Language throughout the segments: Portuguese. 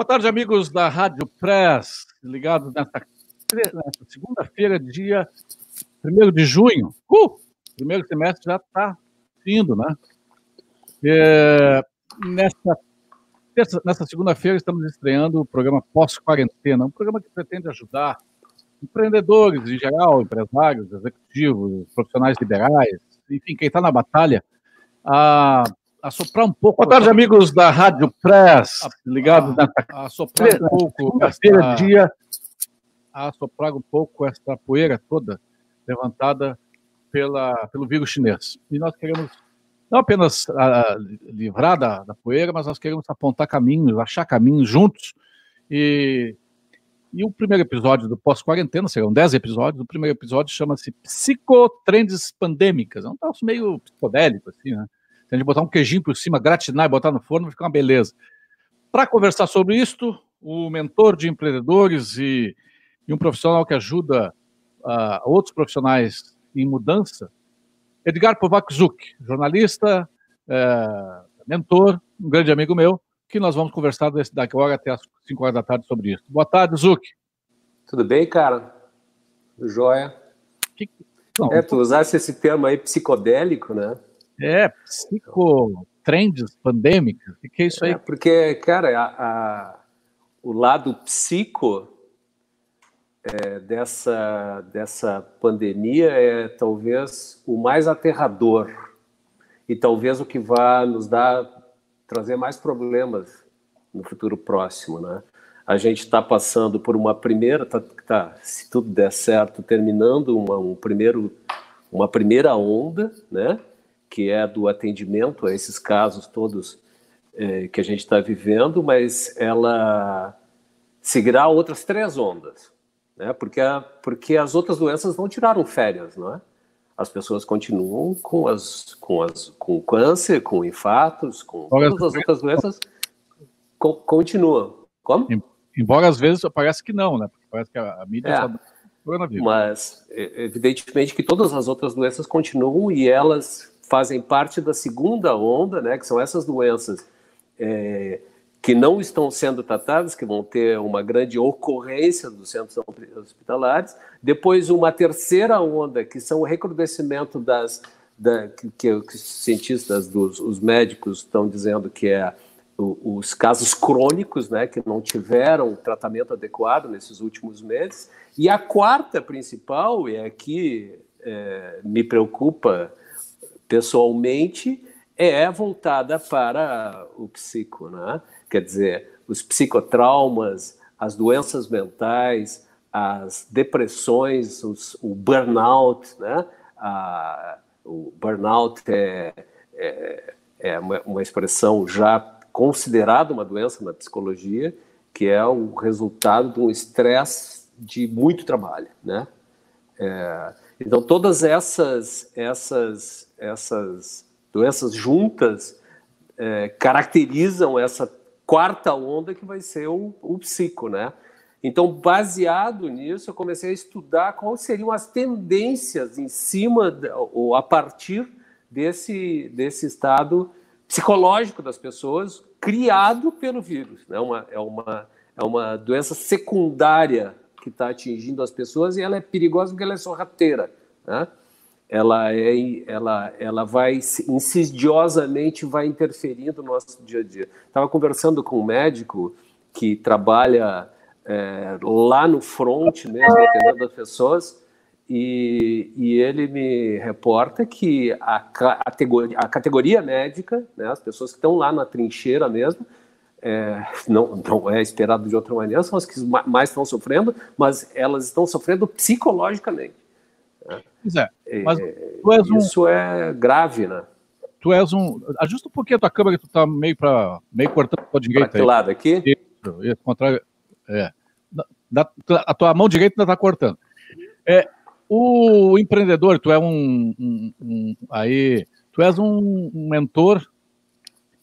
Boa tarde, amigos da Rádio Press, ligados nesta, nesta segunda-feira, dia 1 de junho. Uh! Primeiro semestre já está indo, né? É, nesta nessa segunda-feira estamos estreando o programa Pós-Quarentena, um programa que pretende ajudar empreendedores em geral, empresários, executivos, profissionais liberais, enfim, quem está na batalha, a, a soprar um pouco. Boa tarde, amigos da Rádio Press, ligados a, a, a soprar um pouco. Esta, dia, a soprar um pouco essa poeira toda levantada pela, pelo vírus chinês. E nós queremos não apenas a, livrar da, da, poeira, mas nós queremos apontar caminhos, achar caminhos juntos. E, e o primeiro episódio do pós-quarentena, serão 10 episódios, o primeiro episódio chama-se Psicotrends Pandêmicas. É um troço meio psicodélico, assim, né? Se a gente botar um queijinho por cima, gratinar e botar no forno, vai ficar uma beleza. Para conversar sobre isto, o mentor de empreendedores e, e um profissional que ajuda uh, outros profissionais em mudança, Edgar Povakzuk, jornalista, é, mentor, um grande amigo meu, que nós vamos conversar daqui agora até as 5 horas da tarde sobre isso. Boa tarde, Zuk. Tudo bem, cara? Joia. Que... Não, é, tu usasse esse termo aí psicodélico, né? É, psicotrends pandêmicas. O que é isso aí? É, porque, cara, a, a, o lado psico é, dessa, dessa pandemia é talvez o mais aterrador e talvez o que vai nos dar trazer mais problemas no futuro próximo, né? A gente está passando por uma primeira, tá, tá, se tudo der certo, terminando uma, um primeiro, uma primeira onda, né? Que é do atendimento a esses casos todos é, que a gente está vivendo, mas ela seguirá outras três ondas né? Porque, a, porque as outras doenças não tiraram férias, não é? As pessoas continuam com as com as com câncer, com infartos, com todas as outras doenças co continuam. Como? Embora às vezes parece que não, né? Porque parece que a, a mídia é. só mas evidentemente que todas as outras doenças continuam e elas fazem parte da segunda onda, né? Que são essas doenças é, que não estão sendo tratadas, que vão ter uma grande ocorrência dos centros hospitalares. Depois, uma terceira onda, que são o recrudescimento das. Da, que, que, os cientistas, dos, os médicos estão dizendo que é os casos crônicos, né, que não tiveram tratamento adequado nesses últimos meses. E a quarta principal, e aqui é, me preocupa pessoalmente, é voltada para o psico, né? quer dizer, os psicotraumas, as doenças mentais, as depressões, os, o burnout, né? A, o burnout é, é, é uma, uma, expressão já considerada uma doença na psicologia, que é o resultado de um estresse de muito trabalho, né? É, então todas essas essas essas doenças juntas é, caracterizam essa quarta onda que vai ser o, o psico, né? Então, baseado nisso, eu comecei a estudar quais seriam as tendências em cima ou a partir desse, desse estado psicológico das pessoas criado pelo vírus. Né? Uma, é, uma, é uma doença secundária que está atingindo as pessoas e ela é perigosa porque ela é sorrateira. Né? ela é ela ela vai insidiosamente vai interferindo no nosso dia a dia estava conversando com um médico que trabalha é, lá no front mesmo atendendo as pessoas e, e ele me reporta que a categoria, a categoria médica né, as pessoas que estão lá na trincheira mesmo é, não, não é esperado de outra maneira, são as que mais estão sofrendo, mas elas estão sofrendo psicologicamente. Pois é. Tu és um... Isso é grave, né? Tu és um. Ajusta um pouquinho a tua câmera que tu tá meio para meio cortando a tua direita. Que lado aqui? Isso, isso contrário. É. Da, a tua mão direita ainda tá cortando. É, o empreendedor, tu é um, um, um aí, tu és um, mentor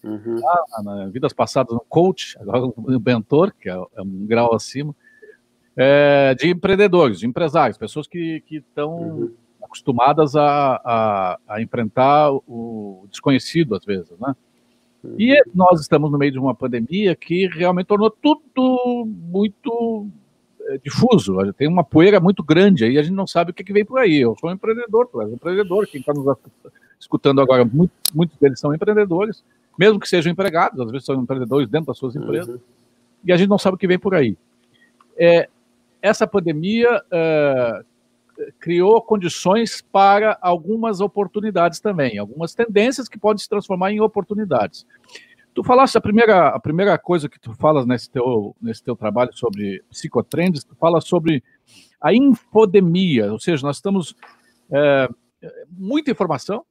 Uhum. Lá, na vidas passadas, um coach, agora um mentor, que é, é um grau acima é, de empreendedores, de empresários, pessoas que estão uhum. acostumadas a, a, a, enfrentar o desconhecido, às vezes, né? Uhum. E nós estamos no meio de uma pandemia que realmente tornou tudo muito é, difuso. Tem uma poeira muito grande aí, a gente não sabe o que, que vem por aí. Eu sou um empreendedor, tu és um empreendedor, quem está nos escutando agora, muito, muitos deles são empreendedores, mesmo que sejam empregados, às vezes são empreendedores dentro das suas uhum. empresas, uhum. e a gente não sabe o que vem por aí. É, essa pandemia é, criou condições para algumas oportunidades também, algumas tendências que podem se transformar em oportunidades. Tu falaste a primeira, a primeira coisa que tu falas nesse teu, nesse teu trabalho sobre psicotrends, tu fala sobre a infodemia, ou seja, nós estamos é, muita informação.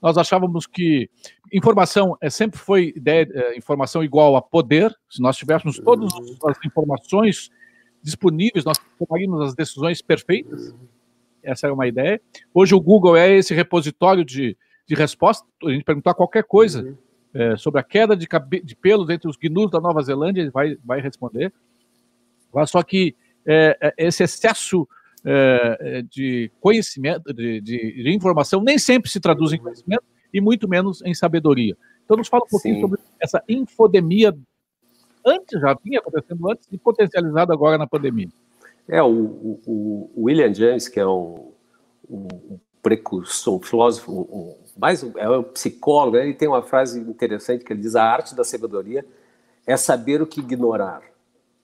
Nós achávamos que informação é, sempre foi ideia, é, informação igual a poder. Se nós tivéssemos todas as informações disponíveis, nós tomaríamos as decisões perfeitas. Essa é uma ideia. Hoje o Google é esse repositório de, de resposta. A gente perguntar qualquer coisa uhum. é, sobre a queda de, de pelos entre os gnus da Nova Zelândia, ele vai, vai responder. Só que é, é, esse excesso é, de conhecimento, de, de, de, informação, nem sempre se traduz em conhecimento e muito menos em sabedoria. Então, nos fala um pouquinho Sim. sobre essa infodemia antes, já vinha acontecendo antes e potencializada agora na pandemia. É, o, o, o William James, que é um, um precursor, um filósofo, um, mais é um psicólogo, ele tem uma frase interessante que ele diz: a arte da sabedoria é saber o que ignorar.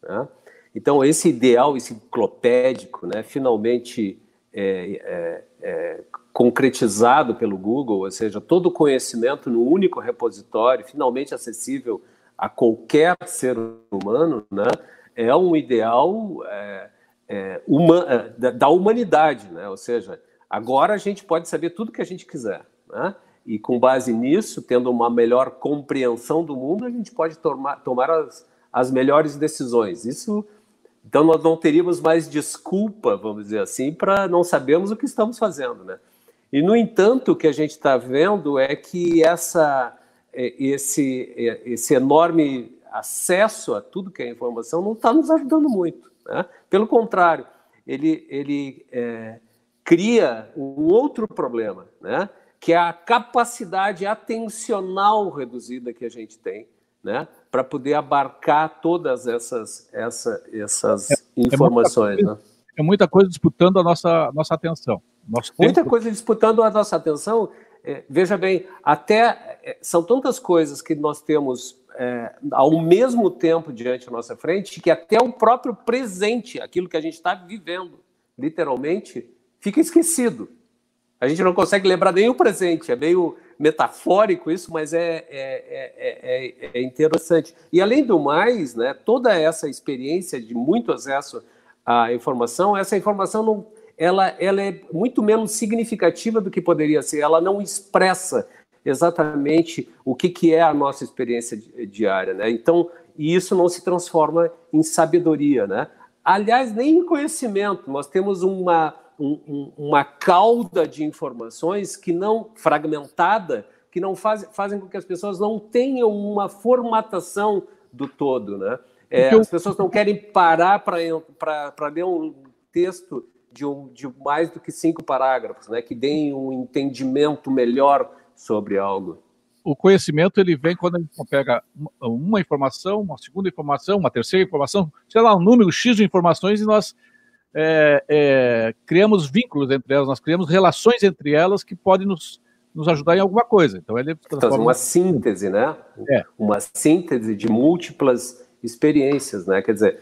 Né? Então, esse ideal enciclopédico, né, finalmente é, é, é, concretizado pelo Google, ou seja, todo o conhecimento no único repositório, finalmente acessível a qualquer ser humano, né, é um ideal é, é, uma, é, da, da, humanidade, né? ou seja, agora a gente pode saber tudo que a gente quiser. Né? E com base nisso, tendo uma melhor compreensão do mundo, a gente pode tomar, tomar as, as melhores decisões. Isso, então, nós não teríamos mais desculpa, vamos dizer assim, para não sabermos o que estamos fazendo. Né? E, no entanto, o que a gente está vendo é que essa, é, esse, é, esse enorme acesso a tudo que é informação não está nos ajudando muito. Né? Pelo contrário, ele, ele é, cria um outro problema, né? que é a capacidade atencional reduzida que a gente tem né? Para poder abarcar todas essas, essa, essas é, informações. É muita, coisa, né? é muita coisa disputando a nossa, nossa atenção. Nosso muita tempo... coisa disputando a nossa atenção. É, veja bem, até é, são tantas coisas que nós temos é, ao mesmo tempo diante da nossa frente, que até o próprio presente, aquilo que a gente está vivendo, literalmente, fica esquecido. A gente não consegue lembrar nem o presente, é meio metafórico isso, mas é, é, é, é, interessante. E além do mais, né, toda essa experiência de muito acesso à informação, essa informação não, ela, ela é muito menos significativa do que poderia ser, ela não expressa exatamente o que, que é a nossa experiência diária, né? Então, e isso não se transforma em sabedoria, né? Aliás, nem em conhecimento. Nós temos uma, um, uma cauda de informações que não fragmentada, que não faz, fazem com que as pessoas não tenham uma formatação do todo, né? É, as pessoas não querem parar para ler um texto de, um, de mais do que cinco parágrafos, né? Que deem um entendimento melhor sobre algo? O conhecimento ele vem quando a gente pega uma informação, uma segunda informação, uma terceira informação, sei lá, um número X de informações e nós é, é, criamos vínculos entre elas, nós criamos relações entre elas que podem nos, nos ajudar em alguma coisa. Então ele transforma... uma síntese, né? É. Uma síntese de múltiplas experiências, né? Quer dizer,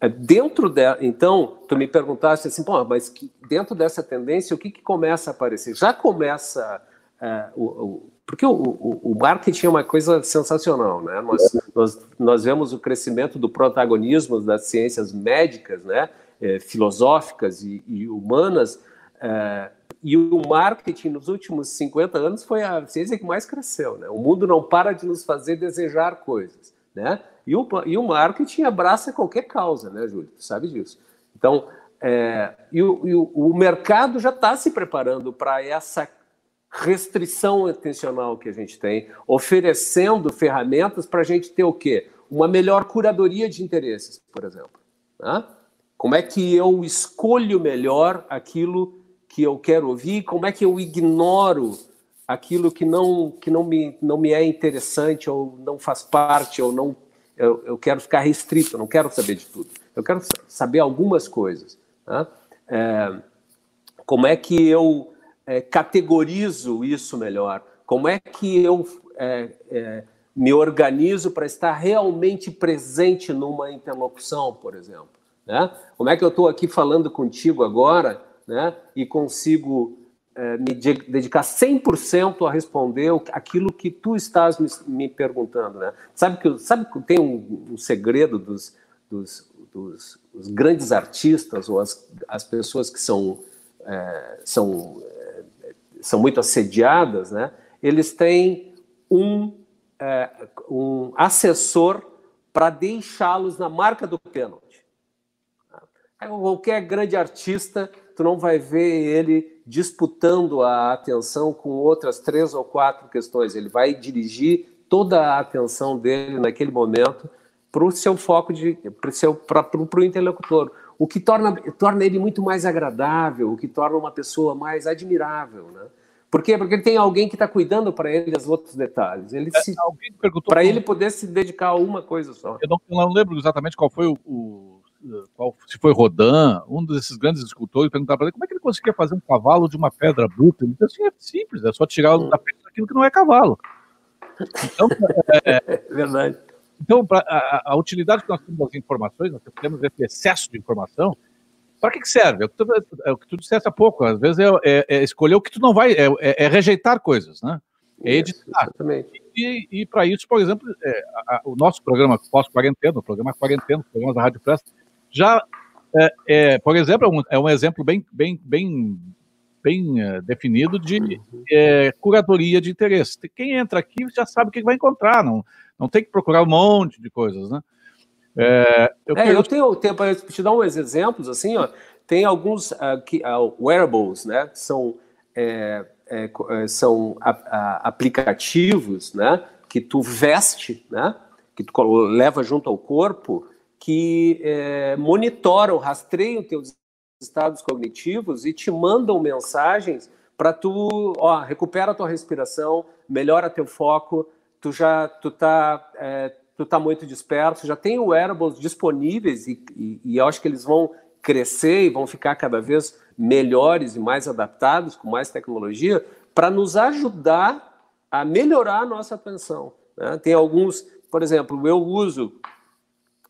é, dentro dela, então, tu me perguntaste assim, pô, mas que, dentro dessa tendência, o que, que começa a aparecer? Já começa é, o, o, porque o, o, o, marketing é uma coisa sensacional, né? Nós, nós, nós vemos o crescimento do protagonismo das ciências médicas, né? É, filosóficas e, e humanas, é, e o marketing nos últimos 50 anos foi a ciência que mais cresceu, né? O mundo não para de nos fazer desejar coisas, né? E o, e o marketing abraça qualquer causa, né, Júlio? Tu sabe disso. Então, é, e, o, e o mercado já está se preparando para essa restrição atencional que a gente tem, oferecendo ferramentas para a gente ter o quê? Uma melhor curadoria de interesses, por exemplo. Né? Como é que eu escolho melhor aquilo que eu quero ouvir? Como é que eu ignoro aquilo que não que não me não me é interessante ou não faz parte ou não eu, eu quero ficar restrito, eu não quero saber de tudo. Eu quero saber algumas coisas. Né? É, como é que eu é, categorizo isso melhor? Como é que eu é, é me organizo para estar realmente presente numa interlocução, por exemplo? Né? Como é que eu estou aqui falando contigo agora né, e consigo é, me dedicar 100% a responder aquilo que tu estás me, me perguntando? Né? Sabe que sabe que tem um, um segredo dos, dos, dos, grandes artistas ou as, as pessoas que são, é, são, é, são muito assediadas, né? eles têm um, um assessor para deixá-los na marca do pênalti. Qualquer grande artista, tu não vai ver ele disputando a atenção com outras três ou quatro questões. Ele vai dirigir toda a atenção dele naquele momento para o seu foco de para o interlocutor, o que torna, torna ele muito mais agradável, o que torna uma pessoa mais admirável, né? Por quê? Porque ele tem alguém que está cuidando para ele dos outros detalhes. Ele é, para ele poder se dedicar a uma coisa só. Eu não, eu não lembro exatamente qual foi o, o qual, se foi Rodin, um desses grandes escultores, perguntava para ele como é que ele conseguia fazer um cavalo de uma pedra bruta. Ele disse assim: é simples, é só tirar da pedra aquilo que não é cavalo. Então, é, é verdade. Então, pra, a, a, utilidade que nós temos das informações, nós temos esse excesso de informação, para que, que serve? É o que, tu, é o que tu disseste há pouco, às vezes é, é, é, escolher o que tu não vai, é, é, é rejeitar coisas, né? É editar. Isso, e, e para isso, por exemplo, a, a, o nosso programa pós-quarentena, o programa quarentena, os programas da Rádio Pressa, já, é, é, por exemplo, é um, é um, exemplo bem, bem, bem, bem é, definido de é, curadoria de interesse. Quem entra aqui já sabe o que vai encontrar, não, não tem que procurar um monte de coisas, né? É, eu, quero... eu tenho tempo para te dar uns exemplos, assim, ó, tem alguns uh, que, uh, wearables, né, são, é, é, são a, a, aplicativos, né, que tu veste, né, que tu leva junto ao corpo, que é, monitoram, rastreiam teus estados cognitivos e te mandam mensagens para tu, ó, recupera tua respiração, melhora teu foco, tu já tu tá é, tu tá muito disperso, já tem wearables disponíveis e, e, e eu acho que eles vão crescer e vão ficar cada vez melhores e mais adaptados com mais tecnologia para nos ajudar a melhorar a nossa atenção. Né? Tem alguns, por exemplo, eu uso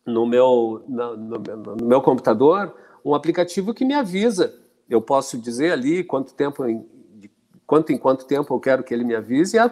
no meu, no, no, no, meu computador um aplicativo que me avisa. Eu posso dizer ali quanto tempo, em, de quanto em quanto tempo eu quero que ele me avise, a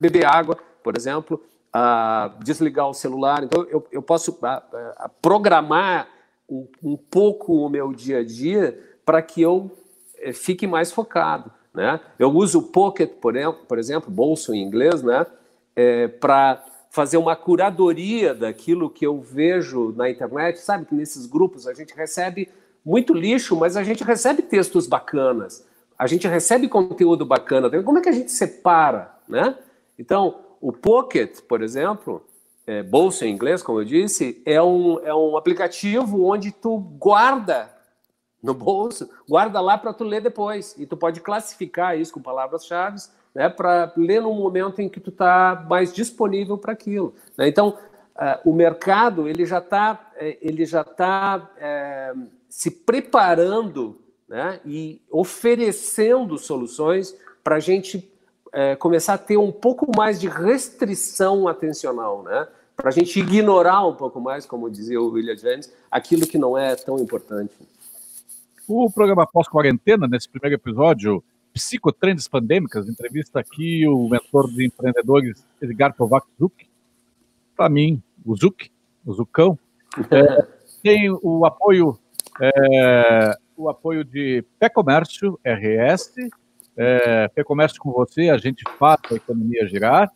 beber água, por exemplo, a desligar o celular. Então, eu, eu posso a, a programar um, um, pouco o meu dia a dia para que eu é, fique mais focado. Né? Eu uso o Pocket, por, por exemplo, bolso em inglês, né? É, para fazer uma curadoria daquilo que eu vejo na internet, sabe que nesses grupos a gente recebe muito lixo, mas a gente recebe textos bacanas, a gente recebe conteúdo bacana. Como é que a gente separa, né? Então, o Pocket, por exemplo, é, bolsa em inglês, como eu disse, é um, é um aplicativo onde tu guarda no bolso, guarda lá para tu ler depois. E tu pode classificar isso com palavras-chave né, para ler no momento em que tu está mais disponível para aquilo. Né? Então, uh, o mercado ele já está eh, ele já tá é, se preparando né, e oferecendo soluções para a gente é, começar a ter um pouco mais de restrição atencional, né? para a gente ignorar um pouco mais, como dizia o William James, aquilo que não é tão importante. O programa Pós-Quarentena, nesse primeiro episódio, Psicotrends Pandêmicas, entrevista aqui o mentor de empreendedores Edgar Kovac Zuc. Para mim, o Zuc, o Zucão, é, tem o apoio, é, o apoio de Pé Comércio RS, é, Pé Comércio com você, a gente faz a economia girar,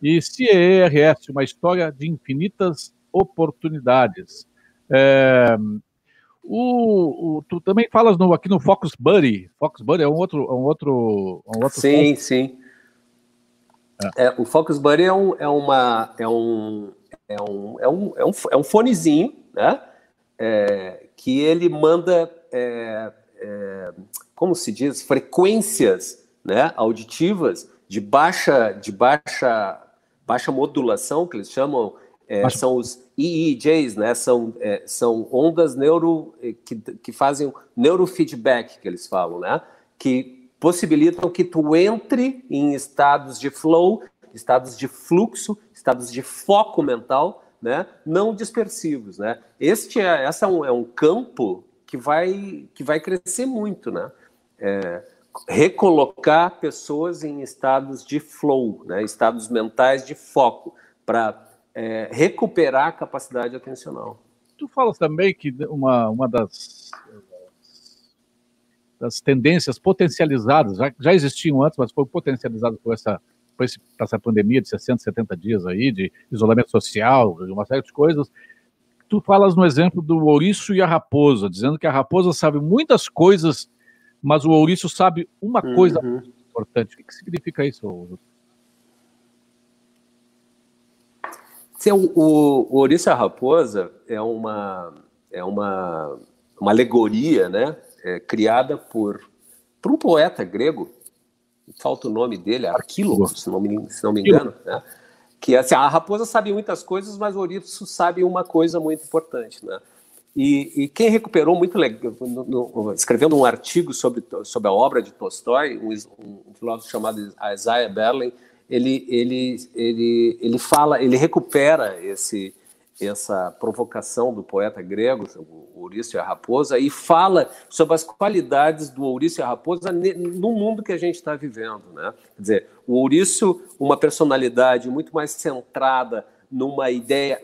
e CERS, uma história de infinitas oportunidades. É, o, o, tu também falas no, aqui no Focus Buddy. Focus Buddy é um outro. É um outro, é um outro sim, ponto. sim. É. É, o Focus Buddy é um, é uma. É um, é um, é um, é um, é um fonezinho, né? É, que ele manda. É, como se diz? Frequências né, auditivas de baixa, de baixa, baixa modulação, que eles chamam, são os EEJs, né, são, é, são ondas neuro, é, que, que fazem neurofeedback, que eles falam, né, que possibilitam que tu entre em estados de flow, estados de fluxo, estados de foco mental, né, não dispersivos, né. Este é, essa é um, é um campo que vai, que vai crescer muito, né? É, recolocar pessoas em estados de flow, né? estados mentais de foco, para é, recuperar a capacidade atencional. Tu falas também que uma, uma das, das tendências potencializadas, já, já existiam antes, mas foi potencializado por essa, por esse, essa pandemia de 60, 70 dias aí, de isolamento social, de uma série de coisas, tu falas no exemplo do ouriço e a raposa, dizendo que a raposa sabe muitas coisas, mas o ouriço sabe uma uhum. coisa importante. O que significa isso? Sim, o, o, o raposa é uma, é uma, uma alegoria né, é, criada por, por um poeta grego, falta o nome dele, Arquílogo, se não me, se não me engano, né? que assim, a raposa sabe muitas coisas, mas o ouriço sabe uma coisa muito importante, né? E, e quem recuperou muito legal, escrevendo um artigo sobre, sobre a obra de Tolstói, um, um filósofo chamado Isaiah Berlin, ele, ele, ele, ele fala, ele recupera esse, essa provocação do poeta grego, o Ouriço e a Raposa, e fala sobre as qualidades do Ouriço e a Raposa no mundo que a gente está vivendo. Né? Quer dizer, o Ouriço, uma personalidade muito mais centrada numa ideia,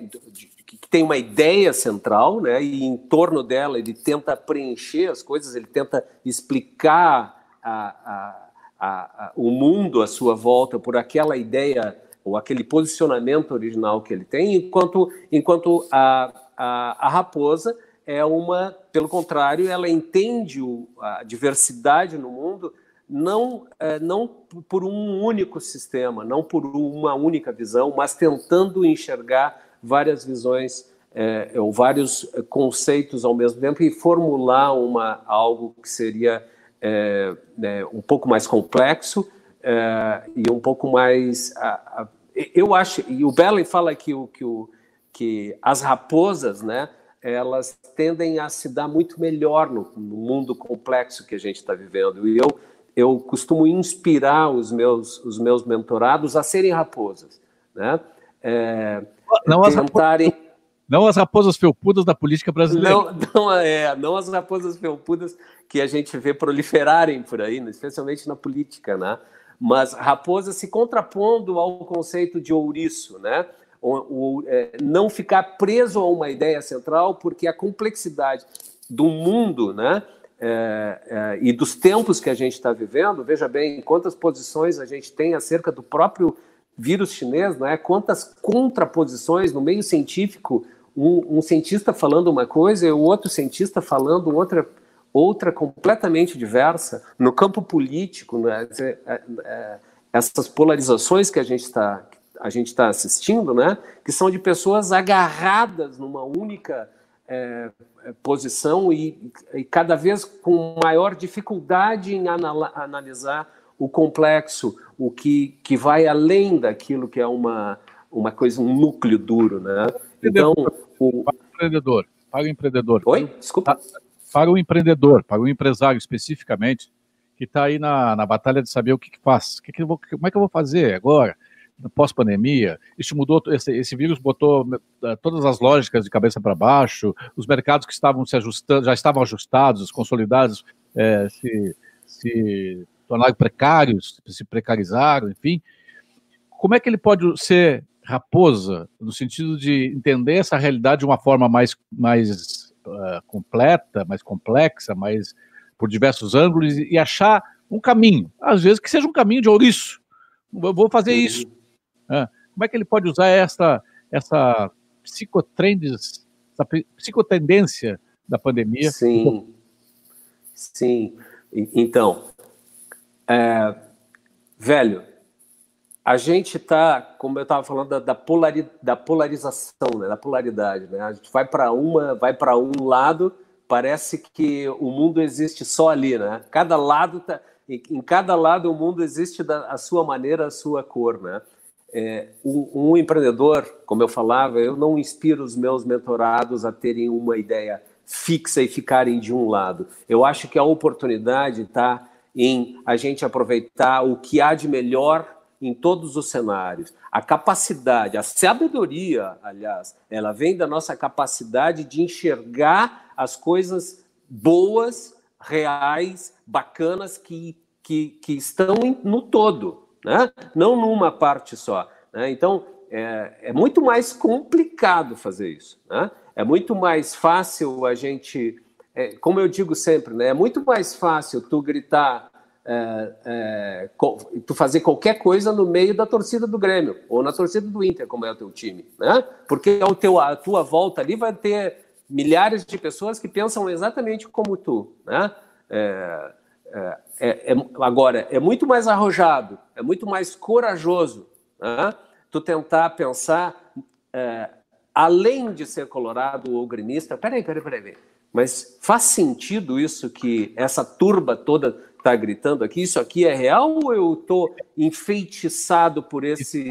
que tem uma ideia central, né? e em torno dela ele tenta preencher as coisas, ele tenta explicar a, a, a, o mundo à sua volta por aquela ideia ou aquele posicionamento original que ele tem, enquanto, enquanto a, a, a raposa é uma, pelo contrário, ela entende o, a diversidade no mundo não, é, não por um único sistema, não por uma única visão, mas tentando enxergar várias visões é, ou vários conceitos ao mesmo tempo e formular uma, algo que seria é, né, um pouco mais complexo é, e um pouco mais. A, a, eu acho, e o Bellen fala que, o, que, o, que as raposas, né, elas tendem a se dar muito melhor no, no mundo complexo que a gente está vivendo. E eu, eu costumo inspirar os meus, os meus mentorados a serem raposas. Né? É, não, tentarem... não as raposas felpudas da política brasileira. Não, não, é, não as raposas felpudas que a gente vê proliferarem por aí, né, especialmente na política, né? Mas raposa se contrapondo ao conceito de ouriço, né? O, o, é, não ficar preso a uma ideia central, porque a complexidade do mundo, né? É, é, e dos tempos que a gente está vivendo, veja bem quantas posições a gente tem acerca do próprio vírus chinês, né? quantas contraposições no meio científico, um, um cientista falando uma coisa e o outro cientista falando outra outra completamente diversa no campo político, né? É, é, essas polarizações que a gente está a gente está assistindo, né? Que são de pessoas agarradas numa única é, é posição e, e, cada vez com maior dificuldade em anal analisar o complexo, o que, que vai além daquilo que é uma, uma coisa, um núcleo duro, né? Então, o... Para o empreendedor, para o empreendedor. Oi? Desculpa para o empreendedor, para o empresário especificamente, que está aí na, na batalha de saber o que, que faz, que que vou, como é que eu vou fazer agora, pós-pandemia. Isso mudou, esse, esse, vírus botou uh, todas as lógicas de cabeça para baixo, os mercados que estavam se ajustando, já estavam ajustados, consolidados, é, se, se tornaram precários, se precarizaram, enfim. Como é que ele pode ser raposa, no sentido de entender essa realidade de uma forma mais, mais uh, completa, mais complexa, mais por diversos ângulos e, achar um caminho, às vezes que seja um caminho de ouriço. Eu vou fazer isso. Uh, como é que ele pode usar essa essa psicotrendes, essa psicotendência da pandemia? Sim, sim. Então, é, velho, a gente está, como eu estava falando, da, da, polari, da polarização, né, da polaridade. Né? A gente vai para uma, vai para um lado, parece que o mundo existe só ali, né? Cada lado tá, em cada lado o mundo existe da a sua maneira, a sua cor, né? É, um, um, empreendedor, como eu falava, eu não inspiro os meus mentorados a terem uma ideia fixa e ficarem de um lado. Eu acho que a oportunidade está em a gente aproveitar o que há de melhor em todos os cenários. A capacidade, a sabedoria, aliás, ela vem da nossa capacidade de enxergar as coisas boas, reais, bacanas que, que, que estão no todo, né? não numa parte só. Né? Então, é, é, muito mais complicado fazer isso. Né? É muito mais fácil a gente, é, como eu digo sempre, né? é muito mais fácil tu gritar é, é, tu fazer qualquer coisa no meio da torcida do Grêmio ou na torcida do Inter, como é o teu time, né? Porque ao teu, a tua volta ali vai ter milhares de pessoas que pensam exatamente como tu, né? É, é, é, é agora, é muito mais arrojado, é muito mais corajoso né? tu tentar pensar é, além de ser colorado ou gremista. Peraí, peraí, peraí. Mas faz sentido isso que essa turba toda está gritando aqui? Isso aqui é real ou eu estou enfeitiçado por esse,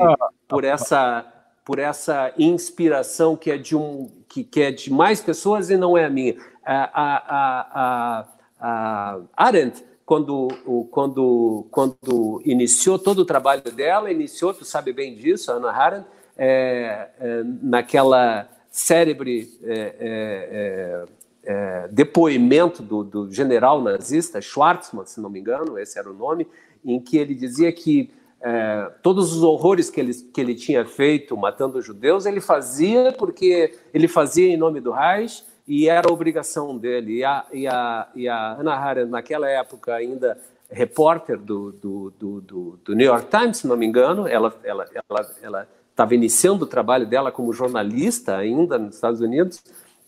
por essa, por essa inspiração que é de um, que, que é de mais pessoas e não é a minha? A, a, a, a Arendt, quando, quando, quando iniciou todo o trabalho dela, iniciou, tu sabe bem disso, Ana Arendt, é, é, naquela cérebre é, é, depoimento do, do, general nazista Schwarzman, se não me engano, esse era o nome, em que ele dizia que é, todos os horrores que ele, que ele tinha feito matando judeus, ele fazia porque ele fazia em nome do Reich e era obrigação dele. E a, e a, e a naquela época ainda repórter do, do, do, do, New York Times, se não me engano, ela ela ela estava iniciando o trabalho dela como jornalista ainda nos Estados Unidos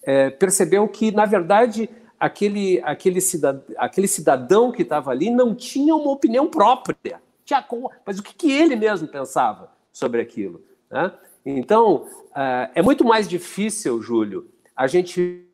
é, percebeu que, na verdade, aquele, aquele, cidadão, aquele cidadão que estava ali não tinha uma opinião própria. Tinha, mas o que, que ele mesmo pensava sobre aquilo? Né? Então, é, é muito mais difícil, Júlio, a gente,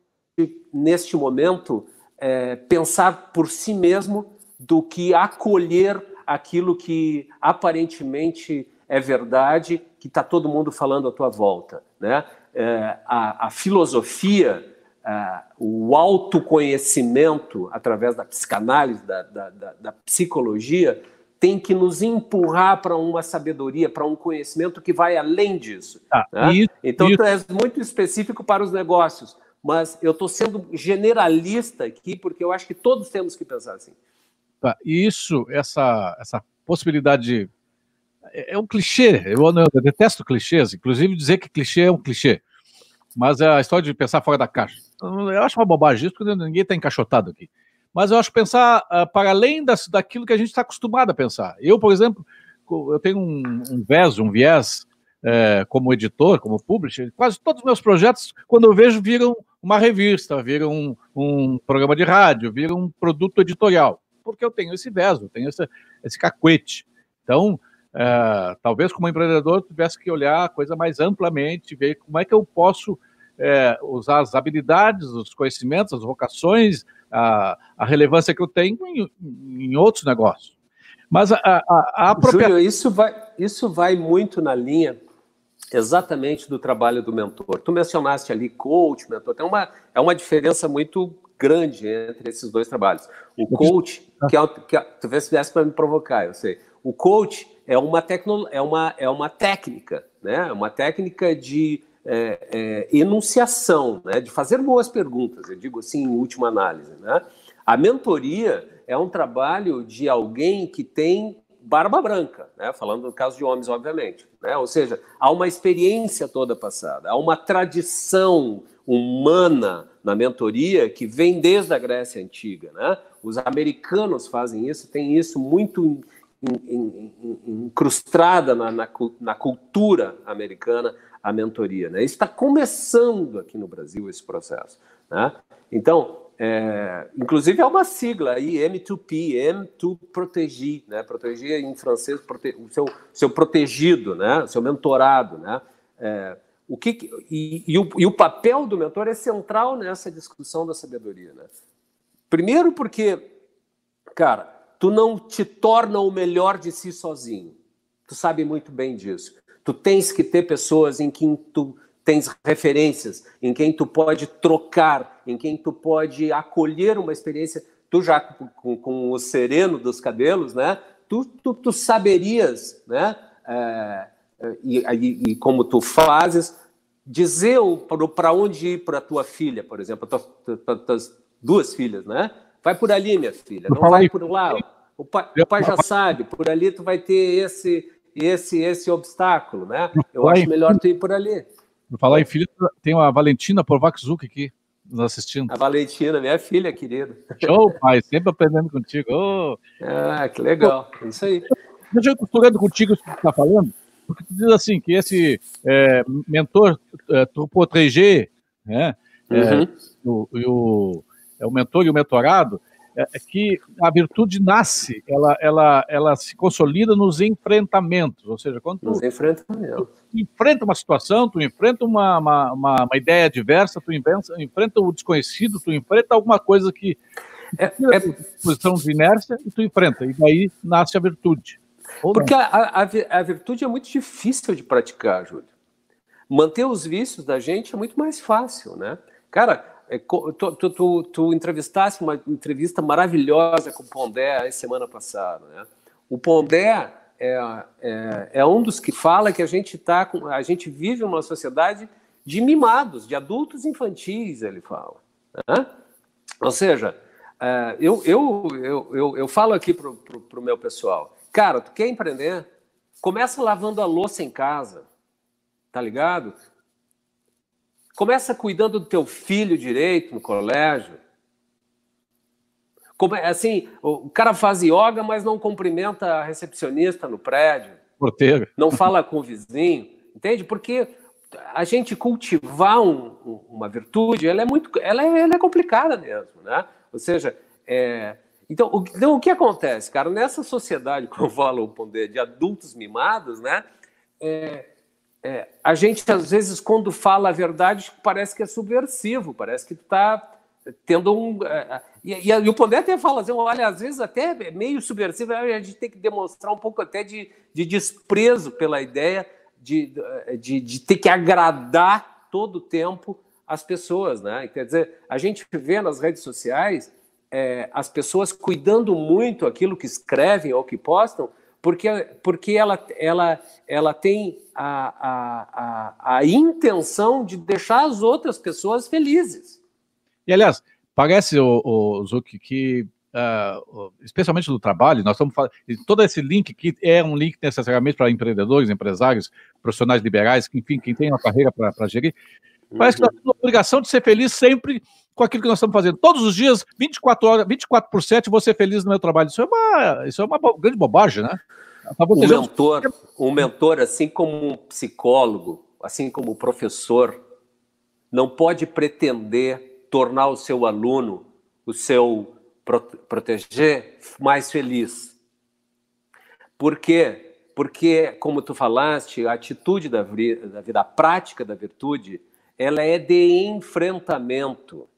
neste momento, é, pensar por si mesmo do que acolher aquilo que aparentemente é verdade, que está todo mundo falando à tua volta. Né? É, a, a, filosofia, é, o autoconhecimento através da psicanálise, da, da, da, da psicologia, tem que nos empurrar para uma sabedoria, para um conhecimento que vai além disso. Ah, né? isso, então, isso. és muito específico para os negócios, mas eu estou sendo generalista aqui, porque eu acho que todos temos que pensar assim. Tá, isso, essa, essa possibilidade de é, é um clichê. Eu, eu, detesto clichês, inclusive dizer que clichê é um clichê. Mas é a história de pensar fora da caixa. Eu acho uma bobagem isso, porque ninguém está encaixotado aqui. Mas eu acho pensar uh, para além das, daquilo que a gente está acostumado a pensar. Eu, por exemplo, eu tenho um, um viés, um viés é, como editor, como publisher. Quase todos os meus projetos, quando eu vejo, viram uma revista, viram um, um programa de rádio, viram um produto editorial. Porque eu tenho esse viés, eu tenho esse, esse cacuete. Então, é, talvez como empreendedor tivesse que olhar a coisa mais amplamente, ver como é que eu posso é, usar as habilidades, os conhecimentos, as vocações, a, a relevância que eu tenho em, em outros negócios. Mas a, a, a própria... Júlio, isso vai, isso vai muito na linha exatamente do trabalho do mentor. Tu mencionaste ali coach, mentor, tem uma, é uma diferença muito grande entre esses dois trabalhos. O coach, que é, que é, tu vê se viesse para me provocar, eu sei. O coach é uma, tecno, é uma, é uma técnica, né? É uma técnica de é, é, enunciação, né? de fazer boas perguntas, eu digo assim, em última análise. Né? A mentoria é um trabalho de alguém que tem barba branca, né? falando no caso de homens, obviamente. Né? Ou seja, há uma experiência toda passada, há uma tradição humana na mentoria que vem desde a Grécia Antiga. Né? Os americanos fazem isso, tem isso muito incrustada na, na, na, cultura americana a mentoria. Né? Está começando aqui no Brasil esse processo. Né? Então, é, inclusive é uma sigla aí, M2P, M2 proteger, né? proteger em francês, prote, o seu, seu protegido, né? seu mentorado. Né? É, o que, e, e, o, e o papel do mentor é central nessa discussão da sabedoria. Né? Primeiro porque, cara, tu não te torna o melhor de si sozinho. Tu sabe muito bem disso. Tu tens que ter pessoas em quem tu tens referências, em quem tu pode trocar, em quem tu pode acolher uma experiência. Tu já com, com o sereno dos cabelos, né? Tu, tu, tu saberias, né? É, e, e, e, como tu fazes, dizer para onde ir para tua filha, por exemplo, para tuas duas filhas, né? Vai por ali, minha filha, não vai por lá. O pai, o pai já sabe, por ali tu vai ter esse esse esse obstáculo, né? Eu acho melhor tu ir por ali. Vou falar em filha, tem a Valentina Porvaczuk aqui nos assistindo. A Valentina, minha filha querida. Show, pai, sempre aprendendo contigo. Oh. Ah, que legal, é isso aí. Deixa eu costurando contigo o que você está falando, porque tu diz assim, que esse é, mentor é, Trupo 3G, né, é, uhum. o, o, é o mentor e o mentorado, é, é, que a virtude nasce, ela, ela, ela se consolida nos enfrentamentos, ou seja, quando tu, enfrentamentos. tu enfrenta uma situação, tu enfrenta uma, uma, uma, uma ideia adversa, tu enfrenta, enfrenta o desconhecido, tu enfrenta alguma coisa que é, é posição de inércia e tu enfrenta, e daí nasce a virtude. Porque a, a, a, virtude é muito difícil de praticar, Júlio. Manter os vícios da gente é muito mais fácil, né? Cara, é, tu, tu, tu, tu, entrevistasse uma entrevista maravilhosa com o Pondé semana passada. Né? O Pondé é, é, é, um dos que fala que a gente tá com, a gente vive uma sociedade de mimados, de adultos infantis, ele fala. Né? Ou seja, é, eu, eu, eu, eu, eu falo aqui para o meu pessoal, cara, tu quer empreender? Começa lavando a louça em casa, tá ligado? Começa cuidando do teu filho direito no colégio. Como, assim, o cara faz yoga, mas não cumprimenta a recepcionista no prédio. Porteiro. Não fala com o vizinho, entende? Porque a gente cultivar um, uma virtude, ela é muito, ela é, ela é complicada mesmo, né? Ou seja, é, então, o, então, o que acontece, cara? Nessa sociedade, como fala o Pondé, de adultos mimados, né? É, é, a gente, às vezes, quando fala a verdade, parece que é subversivo, parece que está tendo um. É, é, e, e, o Pondé até fala assim: olha, às vezes até é meio subversivo, a gente tem que demonstrar um pouco até de, de desprezo pela ideia de, de, de ter que agradar todo o tempo as pessoas, né? Quer dizer, a gente vê nas redes sociais é, as pessoas cuidando muito aquilo que escrevem ou que postam, porque, porque ela, ela, ela tem a, a, a, a intenção de deixar as outras pessoas felizes. E, aliás, parece, o, o Zuki, que Uh, especialmente do trabalho, nós estamos falando, todo esse link que é um link necessariamente para empreendedores, empresários, profissionais liberais, enfim, quem tem uma carreira para gerir, parece que nós temos a obrigação de ser feliz sempre com aquilo que nós estamos fazendo. Todos os dias, 24 horas, 24 por 7, vou ser feliz no meu trabalho. Isso é uma, isso é uma grande bobagem, né? Um mentor, um mentor, assim como um psicólogo, assim como um professor, não pode pretender tornar o seu aluno, o seu proteger, mais feliz. Por quê? Porque, como tu falaste, a atitude da vida, a prática da virtude, ela é de enfrentamento.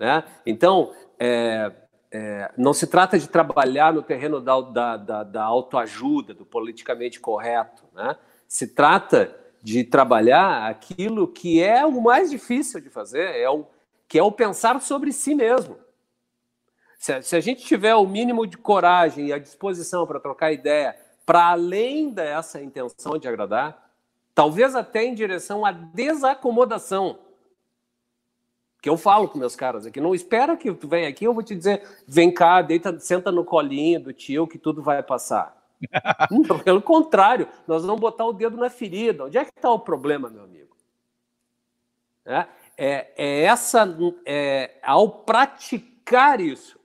Né? Então, é, é, não se trata de trabalhar no terreno da, da, da, da autoajuda, do politicamente correto. Né? Se trata de trabalhar aquilo que é o mais difícil de fazer, é o, que é o pensar sobre si mesmo. Se, se a gente tiver o mínimo de coragem e a disposição para trocar ideia para além dessa intenção de agradar, talvez até em direção à desacomodação, que eu falo com meus caras aqui, não espera que tu venha aqui, eu vou te dizer, vem cá, deita, senta no colinho do tio que tudo vai passar. não, pelo contrário, nós vamos botar o dedo na ferida. Onde é que está o problema, meu amigo? É, é, é essa, é, ao praticar isso,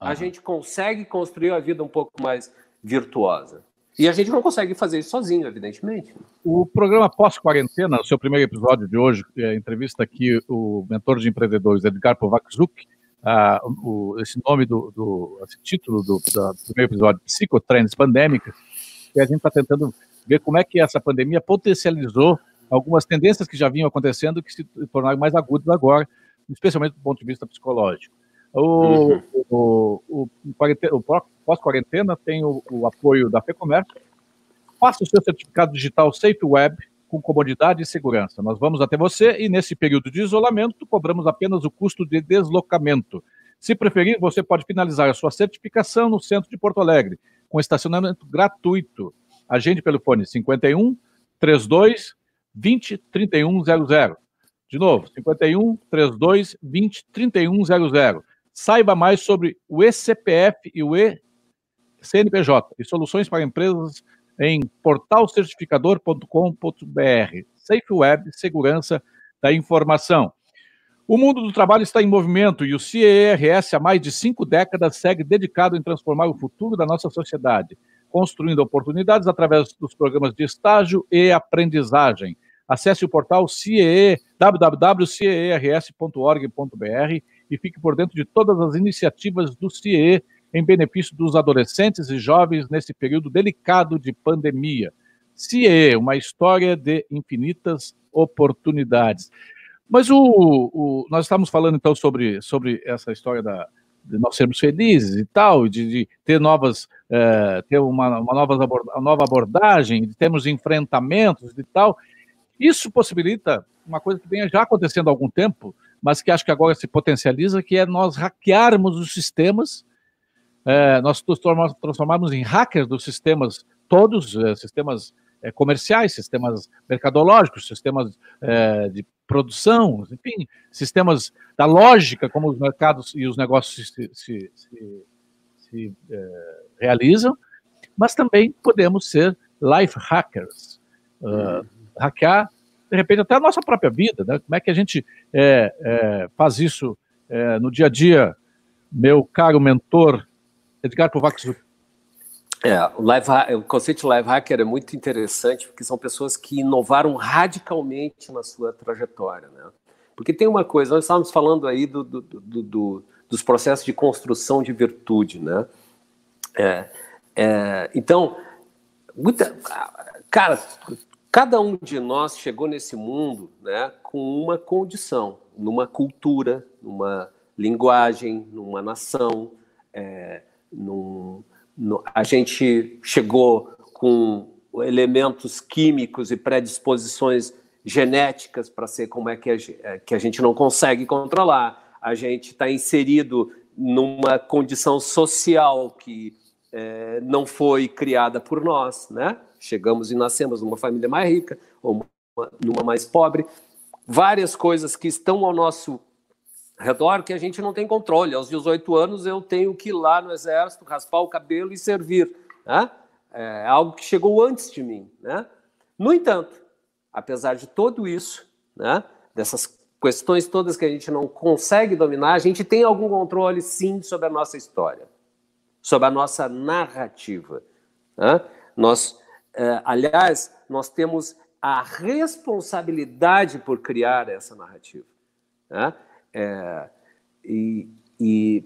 uhum. a gente consegue construir a vida um pouco mais virtuosa. E a gente não consegue fazer isso sozinho, evidentemente. O programa Pós-Quarentena, o seu primeiro episódio de hoje, é, entrevista aqui o mentor de empreendedores Edgar Povakzuk, ah, o, esse nome do, do esse título do, do, primeiro episódio, Psicotrends Pandêmica, e a gente está tentando ver como é que essa pandemia potencializou algumas tendências que já vinham acontecendo que se tornaram mais agudas agora, especialmente do ponto de vista psicológico. O, uhum. o, o, o pós-quarentena tem o, o, apoio da FEComércio. Faça o seu certificado digital Safe Web com comodidade e segurança. Nós vamos até você e, nesse período de isolamento, cobramos apenas o custo de deslocamento. Se preferir, você pode finalizar a sua certificação no centro de Porto Alegre, com estacionamento gratuito. Agende pelo fone 51 32 20 31 00. De novo, 51 32 20 31 00. Saiba mais sobre o ECPF e o ECNPJ e soluções para empresas em portalcertificador.com.br. Safe Web, segurança da informação. O mundo do trabalho está em movimento e o CERS, há mais de cinco décadas, segue dedicado em transformar o futuro da nossa sociedade, construindo oportunidades através dos programas de estágio e aprendizagem. Acesse o portal CEE, www.ceers.org.br e fique por dentro de todas as iniciativas do CIE em benefício dos adolescentes e jovens nesse período delicado de pandemia. CIE, uma história de infinitas oportunidades. Mas o, o, nós estamos falando então sobre, sobre essa história da, de nós sermos felizes e tal, de, de ter novas, é, ter uma, uma, uma nova abordagem, de termos enfrentamentos e tal. Isso possibilita uma coisa que vem já acontecendo há algum tempo, mas que acho que agora se potencializa, que é nós hackearmos os sistemas, é, nós transformarmos em hackers dos sistemas todos, é, sistemas é, comerciais, sistemas mercadológicos, sistemas é, de produção, enfim, sistemas da lógica como os mercados e os negócios se, se, se, se é, realizam, mas também podemos ser life hackers, uh, hackear de repente, até a nossa própria vida, né? Como é que a gente é, é, faz isso é, no dia a dia, meu caro mentor, Edgar Kovacs? É, o, live, o conceito de live hacker é muito interessante, porque são pessoas que inovaram radicalmente na sua trajetória, né? Porque tem uma coisa, nós estávamos falando aí do, do, do, do dos processos de construção de virtude, né? É, é, então, muita, cara, Cada um de nós chegou nesse mundo né, com uma condição, numa cultura, numa linguagem, numa nação. É, num, no, a gente chegou com elementos químicos e predisposições genéticas para ser como é que a, é, que a gente não consegue controlar. A gente está inserido numa condição social que é, não foi criada por nós, né? Chegamos e nascemos numa família mais rica ou numa mais pobre. Várias coisas que estão ao nosso redor que a gente não tem controle. Aos 18 anos eu tenho que ir lá no exército, raspar o cabelo e servir. Né? É algo que chegou antes de mim. Né? No entanto, apesar de tudo isso, né, dessas questões todas que a gente não consegue dominar, a gente tem algum controle, sim, sobre a nossa história, sobre a nossa narrativa. Né? Nós aliás, nós temos a responsabilidade por criar essa narrativa. Né? É, e, e,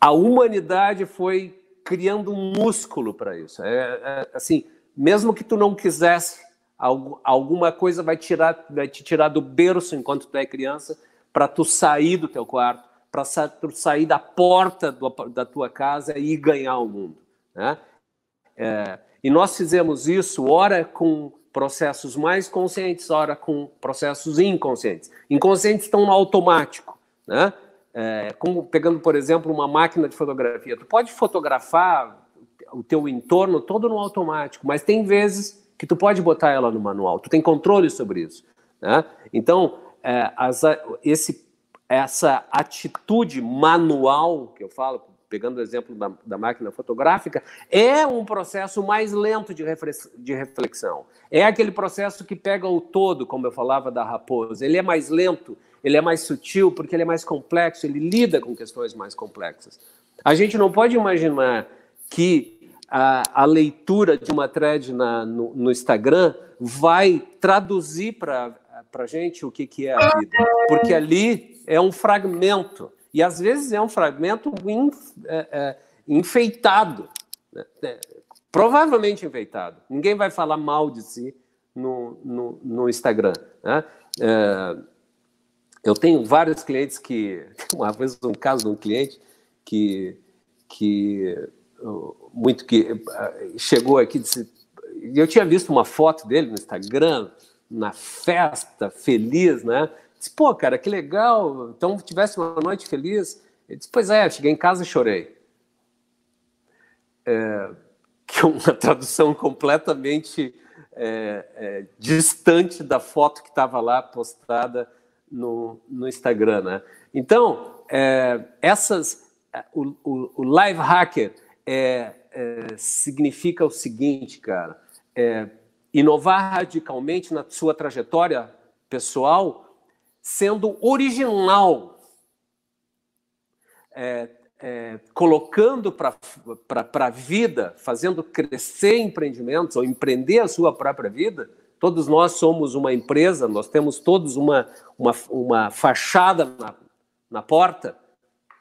a humanidade foi criando um músculo para isso. É, é, assim, mesmo que tu não quisesse, alguma coisa vai, tirar, vai te tirar do berço enquanto tu é criança para tu sair do teu quarto, para tu sair da porta do, da tua casa e ganhar o mundo. Né? É, e nós fizemos isso, ora com processos mais conscientes, ora com processos inconscientes. Inconscientes estão no automático, né? É, como pegando, por exemplo, uma máquina de fotografia. Tu pode fotografar o teu entorno todo no automático, mas tem vezes que tu pode botar ela no manual. Tu tem controle sobre isso. Né? Então, é, as, esse, essa atitude manual que eu falo, pegando o exemplo da, da, máquina fotográfica, é um processo mais lento de, de reflexão. É aquele processo que pega o todo, como eu falava da raposa. Ele é mais lento, ele é mais sutil, porque ele é mais complexo, ele lida com questões mais complexas. A gente não pode imaginar que a, a leitura de uma thread na, no, no Instagram vai traduzir para a gente o que, que é a vida, porque ali é um fragmento e às vezes é um fragmento é, é, enfeitado, né? É, provavelmente enfeitado. Ninguém vai falar mal de si no, no, no Instagram. Né? É, eu tenho vários clientes que. Uma vez, um caso de um cliente que, que muito que chegou aqui e disse. Eu tinha visto uma foto dele no Instagram, na festa, feliz, né? Disse, pô, cara, que legal. Então, tivesse uma noite feliz. Ele disse, pois é, cheguei em casa e chorei. É, que é uma tradução completamente é, é, distante da foto que estava lá postada no, no Instagram, né? Então, é, essas, o, o, o, live hacker é, é, significa o seguinte, cara, inovar radicalmente na sua trajetória pessoal, sendo original, é, é, colocando para a vida, fazendo crescer empreendimentos ou empreender a sua própria vida. Todos nós somos uma empresa, nós temos todos uma, uma, uma fachada na, na porta,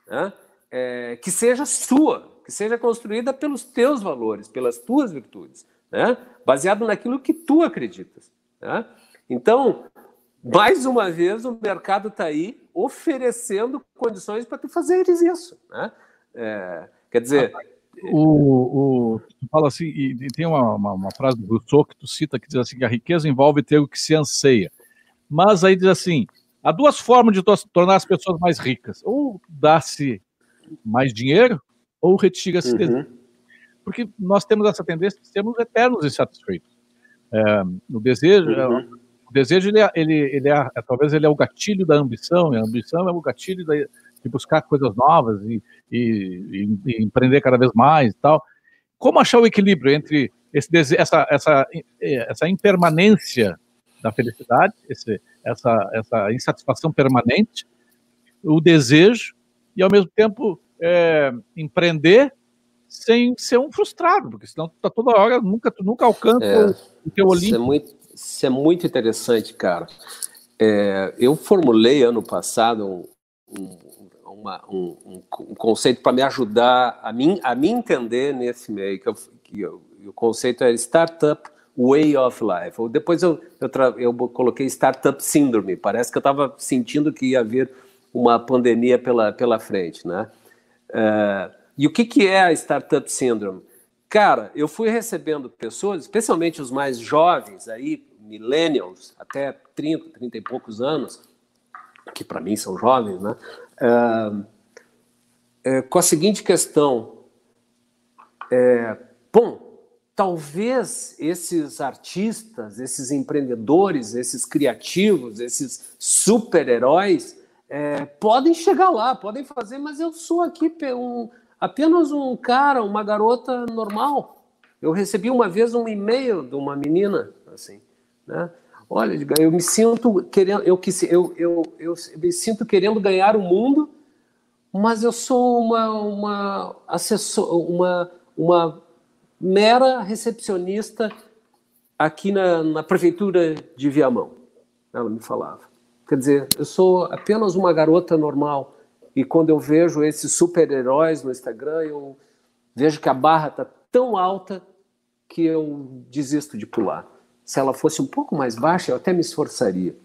né? é, que seja sua, que seja construída pelos teus valores, pelas tuas virtudes, né? baseado naquilo que tu acreditas. Né? Então, mais uma vez, o mercado está aí oferecendo condições para tu fazeres isso. Né? É, quer dizer. O, o, tu fala assim, e, tem uma, uma, uma, frase do Rousseau que tu cita que diz assim: que a riqueza envolve ter o que se anseia. Mas aí diz assim: há duas formas de tornar as pessoas mais ricas: ou dá-se mais dinheiro, ou retira-se uhum. Porque nós temos essa tendência de sermos eternos insatisfeitos. É, o desejo, uhum. O desejo ele, é, ele, ele é, talvez ele é o gatilho da ambição, e a ambição é o gatilho da, de buscar coisas novas e, e, e, empreender cada vez mais e tal. Como achar o equilíbrio entre esse essa, essa, essa impermanência da felicidade, esse, essa, essa insatisfação permanente, o desejo e ao mesmo tempo é, empreender sem ser um frustrado, porque senão tá toda hora nunca tu nunca alcança é, o teu olímpico. É muito, isso é muito interessante, cara. É, eu formulei ano passado um, um, uma, um, um, conceito para me ajudar a mim, a me entender nesse meio, que, eu, que eu, o conceito é Startup Way of Life. Depois eu, eu, eu coloquei Startup Syndrome, parece que eu estava sentindo que ia haver uma pandemia pela, pela frente, né? Uh, e o que, que é a Startup Syndrome? Cara, eu fui recebendo pessoas, especialmente os mais jovens, aí, millennials, até 30, 30 e poucos anos, que para mim são jovens, né? É, é, com a seguinte questão: é, bom, talvez esses artistas, esses empreendedores, esses criativos, esses super-heróis é, podem chegar lá, podem fazer, mas eu sou aqui um, apenas um cara, uma garota normal. Eu recebi uma vez um e-mail de uma menina, assim, né? Olha, eu me sinto querendo, eu, eu, eu, eu me sinto querendo ganhar o mundo, mas eu sou uma, uma assessor, uma, uma mera recepcionista aqui na, na prefeitura de Viamão. Ela me falava. Quer dizer, eu sou apenas uma garota normal. E quando eu vejo esses super-heróis no Instagram, eu vejo que a barra está tão alta que eu desisto de pular se ela fosse um pouco mais baixa, eu até me esforçaria.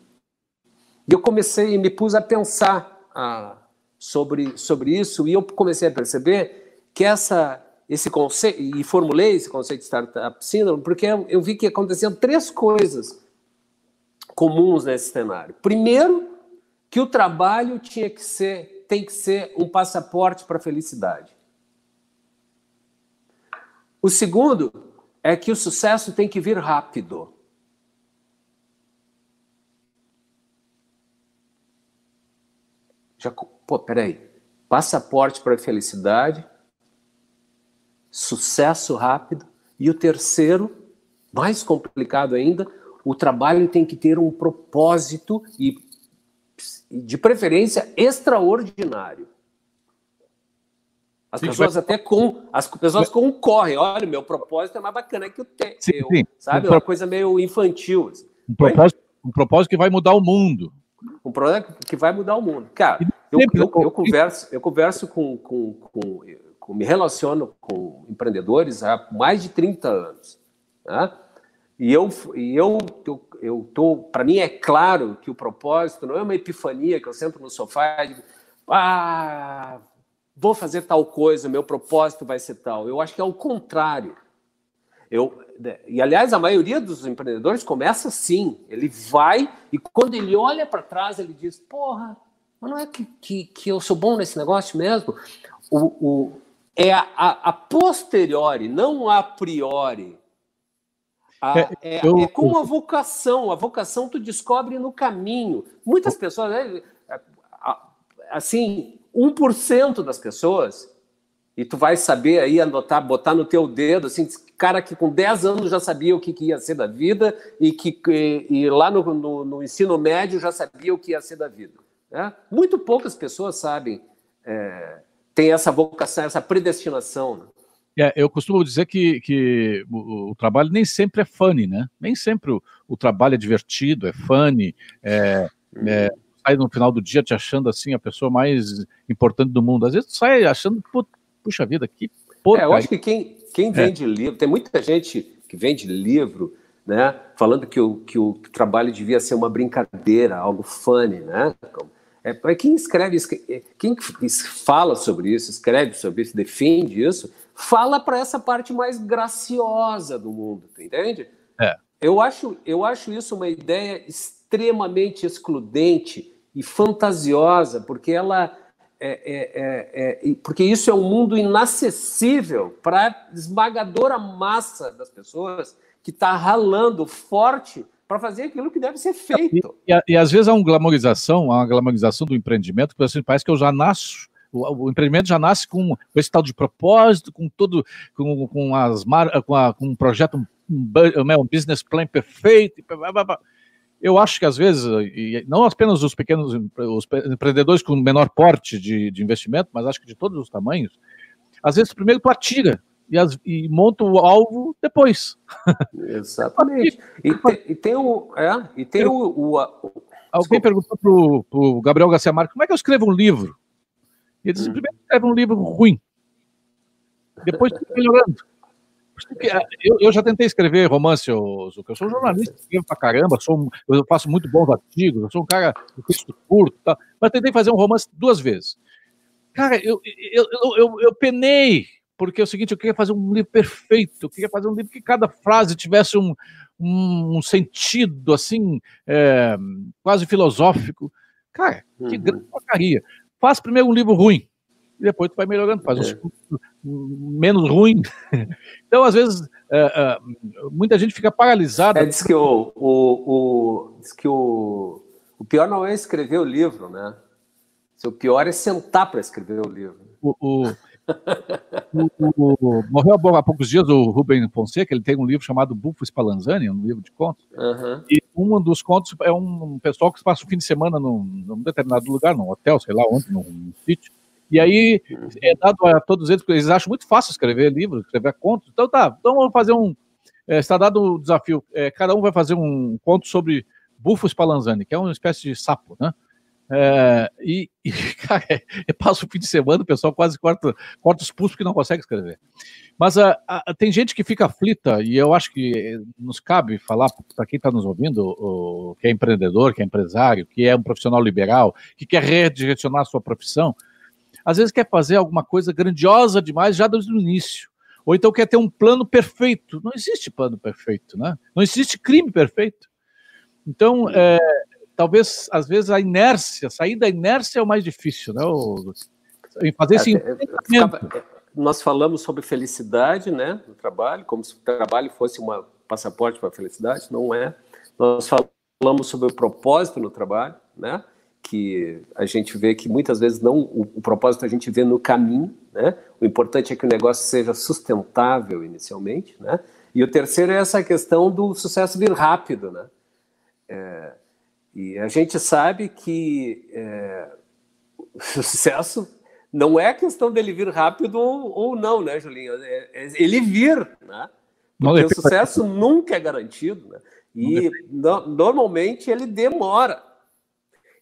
E eu comecei e me pus a pensar ah, sobre, sobre isso, e eu comecei a perceber que essa, esse conceito, e formulei esse conceito de startup syndrome, porque eu, vi que aconteciam três coisas comuns nesse cenário. Primeiro, que o trabalho tinha que ser, tem que ser um passaporte para a felicidade. O segundo é que o sucesso tem que vir rápido. Já, pô, peraí. Passaporte para a felicidade, sucesso rápido. E o terceiro, mais complicado ainda, o trabalho tem que ter um propósito e, de preferência, extraordinário. As sim, pessoas até com, as pessoas concorrem. Olha, meu propósito é mais bacana que o teu, sim, sim. sabe? Um Uma coisa meio infantil. Assim. Um propósito, um propósito que vai mudar o mundo um problema que vai mudar o mundo. Cara, eu, eu, eu converso, eu converso com, com, com, com, me relaciono com empreendedores há mais de 30 anos. Né? E eu, e eu, eu, eu tô, para mim é claro que o propósito não é uma epifania que eu sento no sofá e digo, ah, vou fazer tal coisa, meu propósito vai ser tal. Eu acho que é o contrário. Eu, e aliás, a maioria dos empreendedores começa assim. Ele vai e quando ele olha para trás, ele diz: Porra, mas não é que, que, que eu sou bom nesse negócio mesmo? O, o, é a, a, a posteriori, não a priori. A, é, é, eu, é como a vocação. A vocação tu descobre no caminho. Muitas pessoas, né, assim, 1% das pessoas, e tu vai saber aí anotar, botar no teu dedo, assim, cara que com 10 anos já sabia o que, que ia ser da vida e que e, e lá no, no, no, ensino médio já sabia o que ia ser da vida. Né? Muito poucas pessoas sabem, é, tem essa vocação, essa predestinação. Né? É, eu costumo dizer que, que o, o, trabalho nem sempre é funny, né? Nem sempre o, o trabalho é divertido, é funny, é, é, sai no final do dia te achando assim a pessoa mais importante do mundo. Às vezes tu sai achando, puxa vida, que porra. É, eu acho que quem, quem é. vende livro, tem muita gente que vende livro, né? Falando que o, que o trabalho devia ser uma brincadeira, algo funny, né? É, é quem escreve, é, quem fala sobre isso, escreve sobre isso, defende isso, fala para essa parte mais graciosa do mundo, entende? É. Eu acho, eu acho isso uma ideia extremamente excludente e fantasiosa, porque ela é, é, é, é porque isso é um mundo inacessível para a esmagadora massa das pessoas que está ralando forte para fazer aquilo que deve ser feito. E, e, e, às vezes há uma glamorização, há uma glamorização do empreendimento, que assim, parece que eu já nasço o, o, empreendimento já nasce com, com, esse tal de propósito, com todo, com, com as mar, com, a, com um projeto, um, um, business plan perfeito. Blá, blá, blá eu acho que às vezes, e não apenas os pequenos os empreendedores com menor porte de, de investimento, mas acho que de todos os tamanhos, às vezes primeiro tu atira e, as, e monta o alvo depois. Exatamente. e, tem, e tem o. É, e tem o, o, o Alguém perguntou para o Gabriel Garcia Marques como é que eu escrevo um livro? E ele disse: hum. primeiro escreve um livro ruim, depois melhorando. É, eu, eu, já tentei escrever romance, eu, eu sou jornalista, escrevo pra caramba, sou, eu faço muito bons artigos, eu sou um cara de texto curto, tá? mas tentei fazer um romance duas vezes. Cara, eu, eu, eu, eu, penei, porque é o seguinte, eu queria fazer um livro perfeito, eu queria fazer um livro que cada frase tivesse um, um, sentido, assim, é, quase filosófico. Cara, que uhum. grande porcaria. Faz primeiro um livro ruim, e depois tu vai melhorando, faz é. um menos ruim. então, às vezes, é, é, muita gente fica paralisada. É, diz que, o, o, o, diz que o, o pior não é escrever o livro, né? O pior é sentar para escrever o livro. O, o, o, morreu há poucos dias o Rubem Fonseca, ele tem um livro chamado Bufo Spallanzani, um livro de contos. Uhum. E um dos contos é um pessoal que passa o fim de semana num, num determinado lugar, num hotel, sei lá onde, num sítio, e aí é dado a todos eles, porque eles acham muito fácil escrever livros, escrever contos. Então tá, então vamos fazer um. É, está dado o desafio. É, cada um vai fazer um conto sobre Bufo Spallanzani, que é uma espécie de sapo, né? É, e, e, cara, passa o fim de semana, o pessoal quase corta, corta os pulsos porque não consegue escrever. Mas a, a, tem gente que fica aflita, e eu acho que nos cabe falar para quem está nos ouvindo, o, que é empreendedor, que é empresário, que é um profissional liberal, que quer redirecionar a sua profissão, às vezes quer fazer alguma coisa grandiosa demais já desde o início. Ou então quer ter um plano perfeito. Não existe plano perfeito, né? Não existe crime perfeito. Então, é, talvez, às vezes, a inércia, sair da inércia é o mais difícil, né? O, em fazer esse é, é, Nós falamos sobre felicidade, né, no trabalho, como se o trabalho fosse um passaporte para a felicidade, não é. Nós falamos sobre o propósito no trabalho, né? Que a gente vê que muitas vezes não o, o, propósito a gente vê no caminho, né? O importante é que o negócio seja sustentável inicialmente, né? E o terceiro é essa questão do sucesso vir rápido, né? É, e a gente sabe que é, o sucesso não é questão dele vir rápido ou, ou não, né, Julinho? É, é ele vir, né? Porque o sucesso nunca é garantido, né? E no, normalmente ele demora.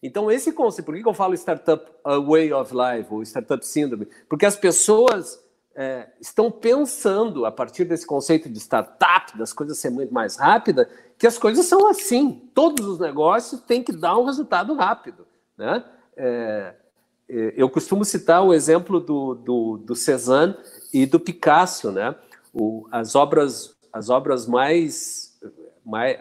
Então, esse conceito, por que eu falo Startup Way of Life, ou Startup Syndrome? Porque as pessoas é, estão pensando, a partir desse conceito de startup, das coisas serem muito mais rápidas, que as coisas são assim. Todos os negócios têm que dar um resultado rápido. Né? É, é eu costumo citar o exemplo do, do, do Cézanne e do Picasso. Né? O, as, obras, as obras mais, mais.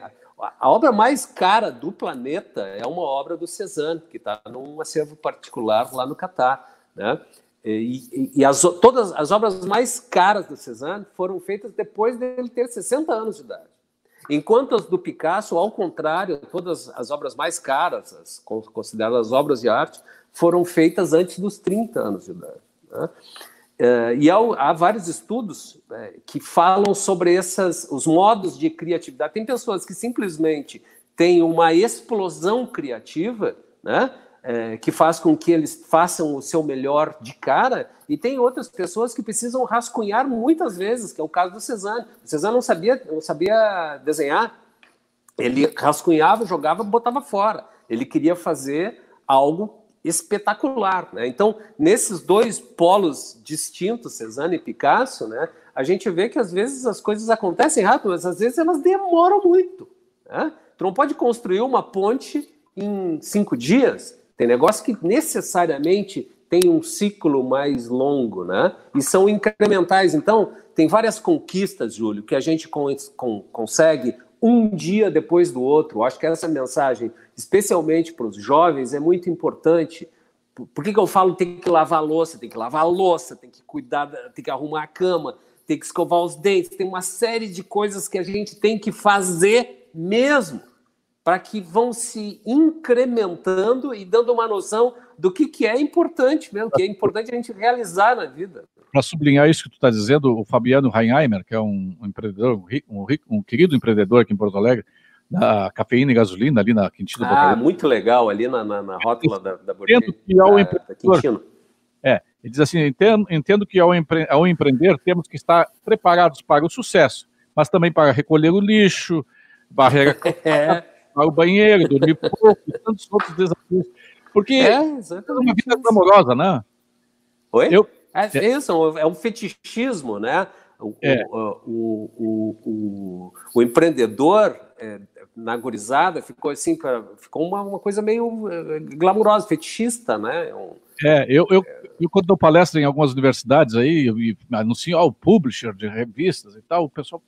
A obra mais cara do planeta é uma obra do Cézanne, que está num acervo particular lá no Catar. Né? E, e, e as, todas as obras mais caras do Cézanne foram feitas depois dele ter 60 anos de idade. Enquanto as do Picasso, ao contrário, todas as obras mais caras, as consideradas obras de arte, foram feitas antes dos 30 anos de idade. Né? Uh, e há, há, vários estudos né, que falam sobre essas, os modos de criatividade. Tem pessoas que simplesmente têm uma explosão criativa, né? é, que faz com que eles façam o seu melhor de cara, e tem outras pessoas que precisam rascunhar muitas vezes, que é o caso do Cezanne. O Cezanne não sabia, não sabia desenhar, ele rascunhava, jogava, botava fora. Ele queria fazer algo espetacular, né? Então, nesses dois polos distintos, Cezanne e Picasso, né, a gente vê que às vezes as coisas acontecem rápido, mas às vezes elas demoram muito. Né? Tu não pode construir uma ponte em cinco dias, tem negócio que necessariamente tem um ciclo mais longo, né? E são incrementais. Então, tem várias conquistas, Júlio, que a gente consegue um dia depois do outro. Acho que essa mensagem, especialmente para os jovens, é muito importante. Por que, que eu falo tem que lavar a louça? Tem que lavar louça, tem que cuidar, tem que arrumar a cama, tem que escovar os dentes, tem uma série de coisas que a gente tem que fazer mesmo para que vão se incrementando e dando uma noção do que, que é importante mesmo, que é importante a gente realizar na vida. Para sublinhar isso que tu está dizendo, o Fabiano Reinheimer, que é um, empreendedor, um, um, um, querido empreendedor aqui em Porto Alegre, da cafeína e gasolina, ali na Quintino Ah, muito legal, ali na, na, na rótula da, da que ao empreendedor, é, ele diz assim, entendo, entendo que ao, empre, ao empreender temos que estar preparados para o sucesso, mas também para recolher o lixo, barreira... é ao banheiro, dormir pouco, e tantos outros desafios. Porque é, é uma vida amorosa, né? Oi? Eu, é, é, isso, é um fetichismo, né? O, é. o, o, o, o, empreendedor é, na gurizada ficou assim, ficou uma, uma coisa meio é, glamurosa, fetichista, né? Um, é, eu, eu, eu, quando dou palestra em algumas universidades aí, e anuncio ao publisher de revistas e tal, o pessoal,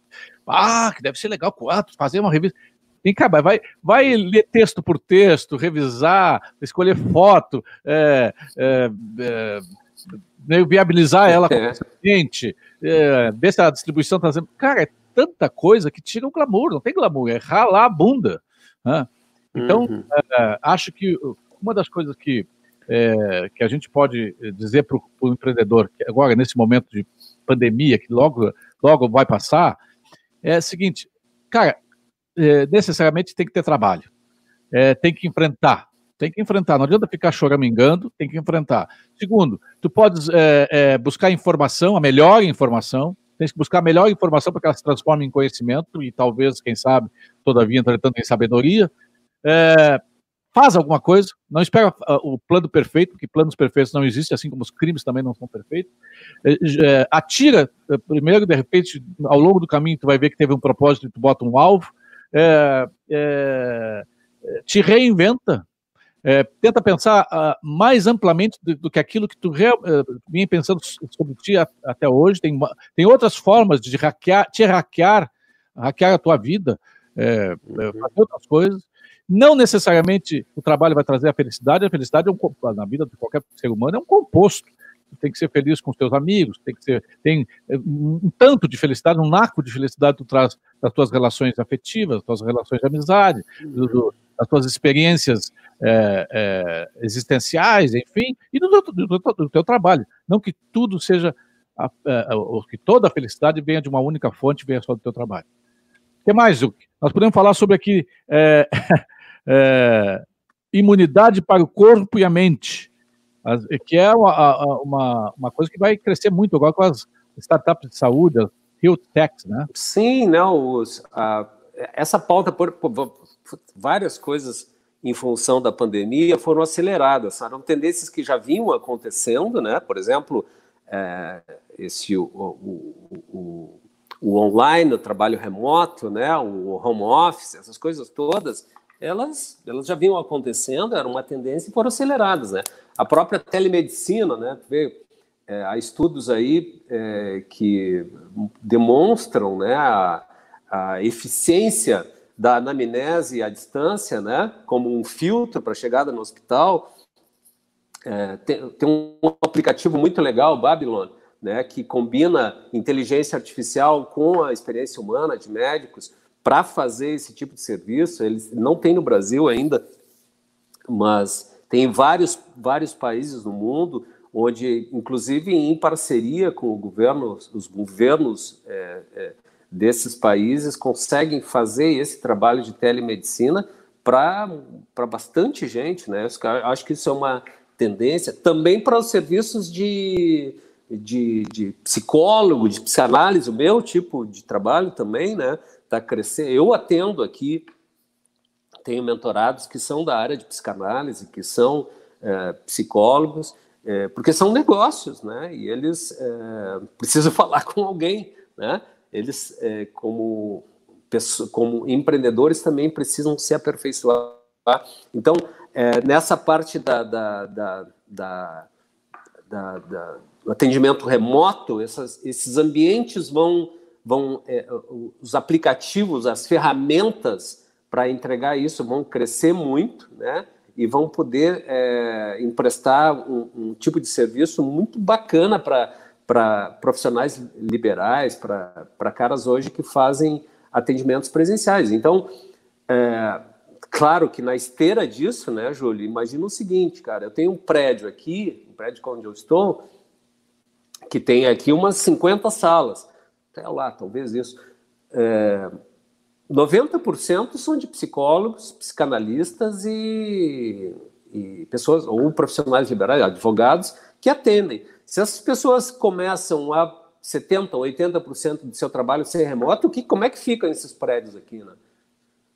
ah, que deve ser legal, quatro, fazer uma revista. Vem cá, vai, vai ler texto por texto, revisar, escolher foto, é, é, é, viabilizar ela com o cliente, é, ver se a distribuição está fazendo. Cara, é tanta coisa que tira o glamour, não tem glamour, é ralar a bunda. Né? Então, uhum. É, acho que uma das coisas que, é, que a gente pode dizer para o empreendedor, agora, nesse momento de pandemia, que logo, logo vai passar, é o seguinte, cara, é, necessariamente tem que ter trabalho. É, tem que enfrentar. Tem que enfrentar. Não adianta ficar choramingando, tem que enfrentar. Segundo, tu podes é, é buscar informação, a melhor informação. Tem que buscar a melhor informação para que ela se transforme em conhecimento e talvez, quem sabe, todavia, entretanto, em sabedoria. É, faz alguma coisa, não espera uh, o plano perfeito, porque planos perfeitos não existem, assim como os crimes também não são perfeitos. É, é, atira é, primeiro, de repente, ao longo do caminho, tu vai ver que teve um propósito e tu bota um alvo é, é, te reinventa, é, tenta pensar uh, mais amplamente do, do, que aquilo que tu real, uh, vinha pensando sobre ti a, até hoje. Tem, tem outras formas de hackear, te hackear, hackear a tua vida, é, é, uhum. fazer outras coisas. Não necessariamente o trabalho vai trazer a felicidade, a felicidade é um, na vida de qualquer ser humano é um composto tem que ser feliz com os teus amigos, tem que ser tem é, um tanto de felicidade, um naco de felicidade tu traz das tuas relações afetivas, das tuas relações de amizade, do, do, das tuas experiências é, é, existenciais, enfim, e do, do, teu trabalho. Não que tudo seja, a, a, a, que toda a felicidade venha de uma única fonte, venha só do teu trabalho. O que mais, Zuc? Nós podemos falar sobre aqui é, imunidade para o corpo e a mente que é uma, uma, uma coisa que vai crescer muito agora com as startups de saúde, as health techs, né? Sim, não, os, a, essa pauta por, por, várias coisas em função da pandemia foram aceleradas, eram tendências que já vinham acontecendo, né? Por exemplo, é, esse o, o, o, o, online, o trabalho remoto, né, o home office, essas coisas todas, elas, elas já vinham acontecendo, era uma tendência e foram aceleradas, né? A própria telemedicina, né? Vê, é, há estudos aí é, que demonstram, né, a, a eficiência da anamnese à distância, né, como um filtro para chegada no hospital. É, tem, tem, um aplicativo muito legal, Babylon, né, que combina inteligência artificial com a experiência humana de médicos para fazer esse tipo de serviço. Eles não tem no Brasil ainda, mas tem vários vários países no mundo onde, inclusive em parceria com o governo, os governos é, é, desses países conseguem fazer esse trabalho de telemedicina para bastante gente, né? Eu acho que isso é uma tendência também para os serviços de, de, de psicólogo, de psicanálise, o meu tipo de trabalho também, né? Está crescendo. Eu atendo aqui, tenho mentorados que são da área de psicanálise, que são é, psicólogos, é, porque são negócios, né? E eles é, precisam falar com alguém, né? eles, é, como, como empreendedores, também precisam se aperfeiçoar. Então, é, nessa parte da, da, da, da, da, da do atendimento remoto, essas, esses ambientes vão, vão é, os aplicativos, as ferramentas para entregar isso vão crescer muito, né? E vão poder é, emprestar um, um, tipo de serviço muito bacana para profissionais liberais, para caras hoje que fazem atendimentos presenciais. Então, é, claro que na esteira disso, né, Júlio, imagina o seguinte, cara, eu tenho um prédio aqui, um prédio onde eu estou, que tem aqui umas 50 salas, até lá, talvez isso. É, 90% são de psicólogos, psicanalistas e, e pessoas, ou profissionais liberais, advogados, que atendem. Se essas pessoas começam a 70%, 80% do seu trabalho ser remoto, que, como é que ficam esses prédios aqui? Né?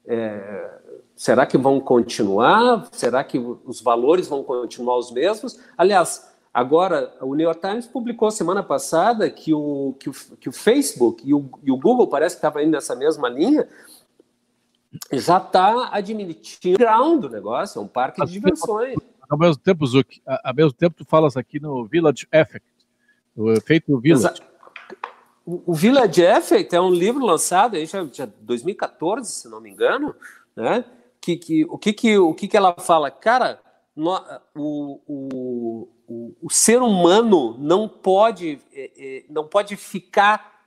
É, será que vão continuar? Será que os valores vão continuar os mesmos? Aliás, agora, o New York Times publicou semana passada que o, que o, que o Facebook e o, e o Google parece que estava indo nessa mesma linha, já está admitindo o ground do negócio, é um parque de diversões ao mesmo tempo, Zuc, ao mesmo tempo tu falas aqui no Village Effect, o efeito Village. O, Village Effect é um livro lançado aí já, já 2014, se não me engano, né? Que, que, o que, que, o que, que ela fala? Cara, no, o, o, o, o, ser humano não pode, é, é, não pode ficar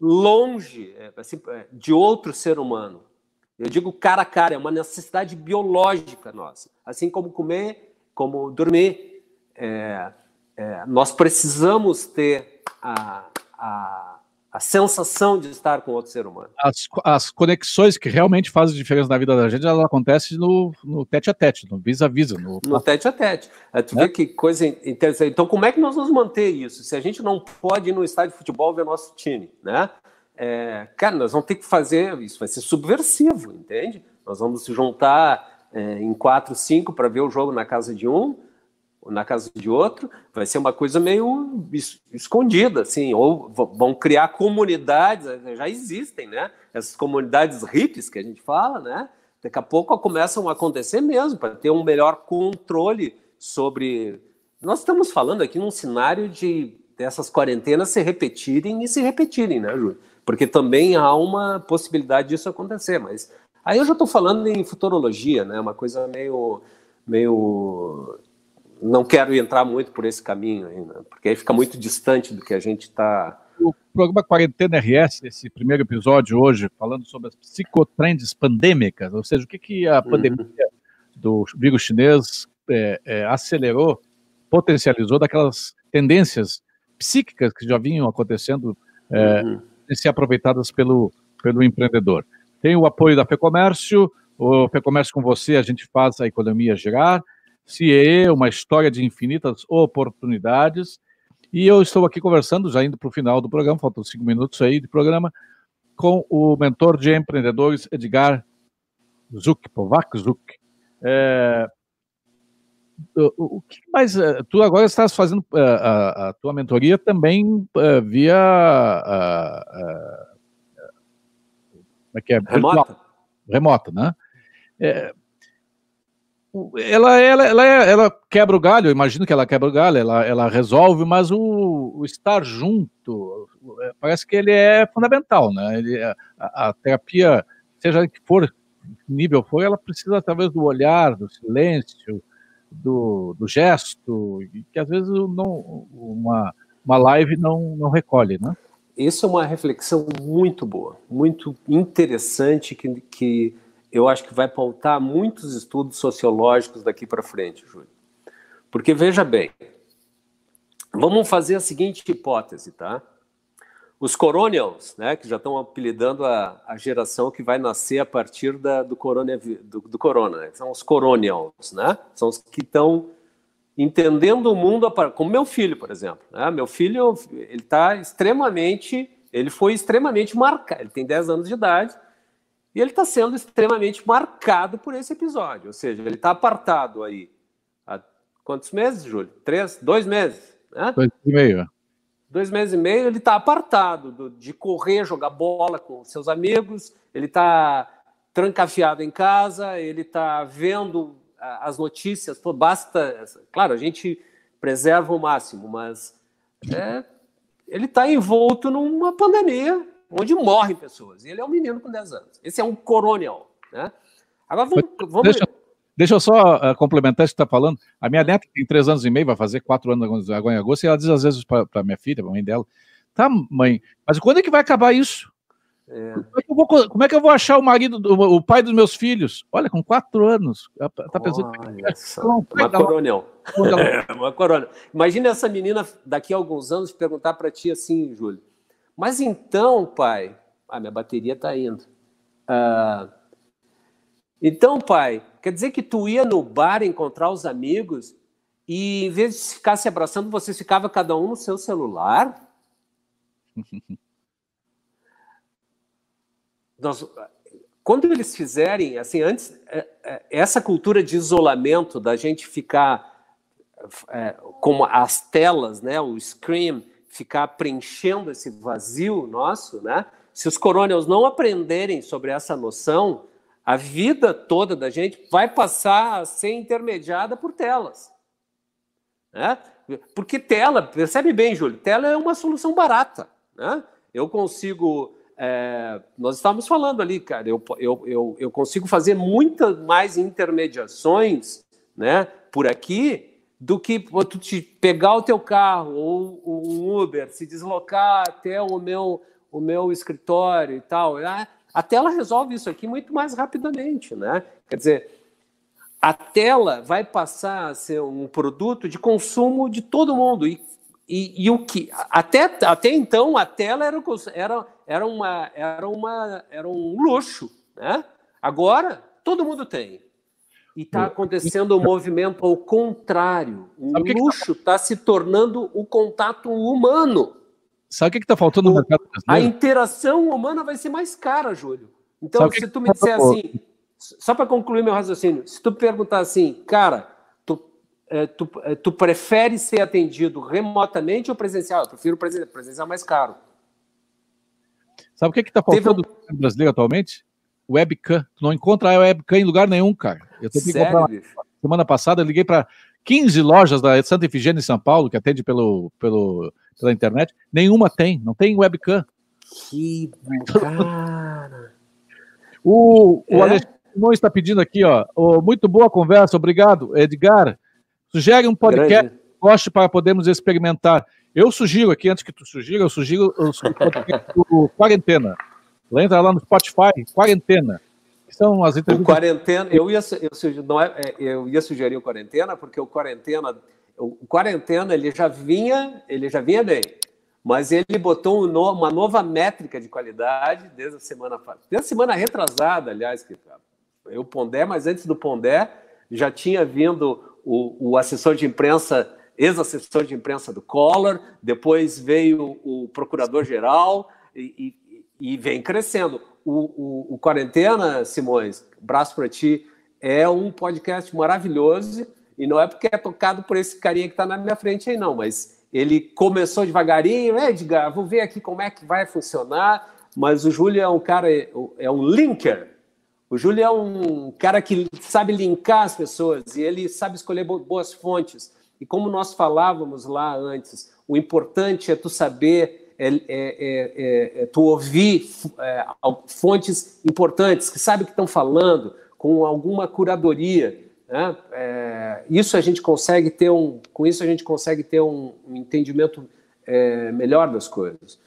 longe é, assim, é, de outro ser humano. Eu digo cara a cara, é uma necessidade biológica nossa. Assim como comer como dormir. É, é, nós precisamos ter a, a, a, sensação de estar com outro ser humano. As, as conexões que realmente fazem diferença na vida da gente, elas acontecem no, no tete a tete, no vis-a-vis. No... no tete a tete. É, tu vê que coisa interessante. Então, como é que nós vamos manter isso? Se a gente não pode ir no estádio de futebol ver nosso time, né? É, cara, nós vamos ter que fazer, isso vai ser subversivo, entende? Nós vamos se juntar é, em quatro, cinco para ver o jogo na casa de um, na casa de outro, vai ser uma coisa meio escondida, assim, ou vão criar comunidades, é, já existem, né? Essas comunidades hippies que a gente fala, né? Daqui a pouco começam a acontecer mesmo, para ter um melhor controle sobre. Nós estamos falando aqui num cenário de dessas quarentenas se repetirem e se repetirem, né, Júlio? Porque também há uma possibilidade disso acontecer, mas Aí eu já estou falando em futurologia, né? Uma coisa meio, meio, não quero entrar muito por esse caminho ainda, porque aí fica muito distante do que a gente está. O programa Quarentena RS, esse primeiro episódio hoje, falando sobre as psicotrends pandêmicas, ou seja, o que, que a pandemia uhum. do vírus chinês é, é, acelerou, potencializou daquelas tendências psíquicas que já vinham acontecendo é, uhum. e ser aproveitadas pelo, pelo empreendedor. Tem o apoio da FEComércio, o FEComércio com você, a gente faz a economia girar. CIE, uma história de infinitas oportunidades. E eu estou aqui conversando, já indo para o final do programa, faltam cinco minutos aí de programa, com o mentor de empreendedores, Edgar Zuck, Povac Zuck. É... o que mais? Eh, tu agora estás fazendo a, eh, a, a tua mentoria também uh, via. Como é que é? Remota. Remota, né? É, ela, ela, ela, ela, quebra o galho, eu imagino que ela quebra o galho, ela, ela resolve, mas o, o estar junto, parece que ele é fundamental, né? Ele, a, a terapia, seja que for nível for, ela precisa através do olhar, do silêncio, do, do gesto, que às vezes não, uma, uma live não, não recolhe, né? Isso é uma reflexão muito boa, muito interessante, que, que eu acho que vai pautar muitos estudos sociológicos daqui para frente, Júlio. Porque veja bem, vamos fazer a seguinte hipótese, tá? Os Coronials, né, que já estão apelidando a, a geração que vai nascer a partir da, do, corona, do, do corona, né? são os Coronials, né? São os que estão entendendo o mundo, como meu filho, por exemplo. Né? Meu filho, ele está extremamente, ele foi extremamente marcado, ele tem 10 anos de idade, e ele está sendo extremamente marcado por esse episódio, ou seja, ele está apartado aí há quantos meses, Júlio? Três? Dois meses? Né? Dois e meio dois meses e meio, ele está apartado do, de correr, jogar bola com seus amigos, ele está trancafiado em casa, ele está vendo as notícias, pô, basta. Claro, a gente preserva o máximo, mas é, ele está envolto numa pandemia onde morrem pessoas. E ele é um menino com 10 anos. Esse é um coronel. Né? Agora vamos. vamos... Deixa, Deixa eu só uh, complementar isso que está falando. A minha neta tem três anos e meio, vai fazer quatro anos agora em agosto, e ela diz às vezes para minha filha, para a mãe dela, tá, mãe, mas quando é que vai acabar isso? É. Como, é vou, como, é que eu vou, achar o marido, o, o pai dos meus filhos? Olha, com quatro anos. Tá pensando. Olha, uma coronel. Uma coronel. Imagina essa menina daqui a alguns anos perguntar para ti assim, Júlio. Mas então, pai, ah, minha bateria está indo. Ah, então, pai, quer dizer que tu ia no bar encontrar os amigos e em vez de ficar se abraçando, vocês ficavam cada um no seu celular? Nós, quando eles fizerem, assim, antes, é, é, essa cultura de isolamento, da gente ficar é, como as telas, né, o screen, ficar preenchendo esse vazio nosso, né? Se os corônios não aprenderem sobre essa noção, a vida toda da gente vai passar a ser intermediada por telas. Né? Porque tela, percebe bem, Júlio, tela é uma solução barata. Né? Eu consigo. É, nós estávamos falando ali, cara, eu, eu, eu, eu consigo fazer muitas mais intermediações né, por aqui do que tu te pegar o teu carro ou um Uber, se deslocar até o meu, o meu escritório e tal. Né? A tela resolve isso aqui muito mais rapidamente, né? Quer dizer, a tela vai passar a ser um produto de consumo de todo mundo. E, e, e o que até, até então a tela era, era, era, uma, era, uma, era um luxo, né? Agora todo mundo tem. E está acontecendo um movimento ao contrário. O luxo está se tornando o contato humano. Sabe o que está faltando no mercado brasileiro? A interação humana vai ser mais cara, Júlio. Então, se tu me disser assim, só para concluir meu raciocínio, se tu perguntar assim, cara, tu, é, tu, é, tu prefere ser atendido remotamente ou presencial? Eu prefiro presencial, presencial mais caro. Sabe o que está faltando Teve... no brasileiro atualmente? Webcam. Tu não encontra a webcam em lugar nenhum, cara. Eu Sério, comprar. Semana passada eu liguei para 15 lojas da Santa Efigênia em São Paulo, que atende pelo, pelo pela internet, nenhuma tem, não tem webcam. Que cara. o, o é? Alexandre está pedindo aqui, ó, oh, muito boa conversa, obrigado, Edgar. Sugere um podcast Grande. goste para podermos experimentar. Eu sugiro aqui, antes que tu sugira, eu sugiro, eu sugiro o Quarentena. Entra lá no Spotify, Quarentena. são as entrevistas. O quarentena, eu ia, eu, não é, é, eu ia sugerir o quarentena, porque o quarentena o quarentena ele já vinha, ele já vinha bem, mas ele botou uma nova métrica de qualidade desde a semana desde a semana retrasada, aliás, que eu Pondé, mas antes do Pondé já tinha vindo o, o assessor de imprensa, ex-assessor de imprensa do Collor, depois veio o procurador-geral e, e, e, vem crescendo. O, o, o Quarentena, Simões, braço para ti, é um podcast maravilhoso E não é porque é tocado por esse carinha que está na minha frente aí, não, mas ele começou devagarinho, Edgar, vou ver aqui como é que vai funcionar. Mas o Júlio é um cara, é um linker. O Júlio é um cara que sabe linkar as pessoas e ele sabe escolher boas fontes. E como nós falávamos lá antes, o importante é tu saber, é, é, é, é tu ouvir é, fontes importantes que sabe o que estão falando, com alguma curadoria. Né? É, isso a gente consegue ter um, com isso a gente consegue ter um, um entendimento é, melhor das coisas.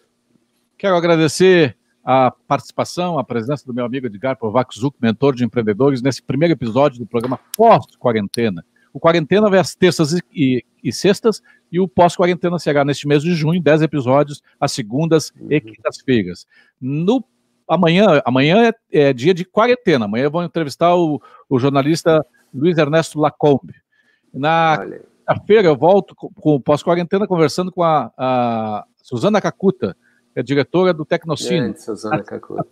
Quero agradecer a participação, a presença do meu amigo Edgar Povak mentor de empreendedores, nesse primeiro episódio do programa Pós-Quarentena. O Quarentena vai às terças e, e, e sextas, e o Pós-Quarentena será neste mês de junho, 10 episódios, às segundas uhum. e quintas-feiras. No amanhã, amanhã é, é, dia de quarentena. Amanhã eu vou entrevistar o, o jornalista Luiz Ernesto Lacombe. Na quinta-feira eu volto com, com o pós-quarentena conversando com a, a Suzana Cacuta, que é diretora do Tecnocine. Suzana Cacuta.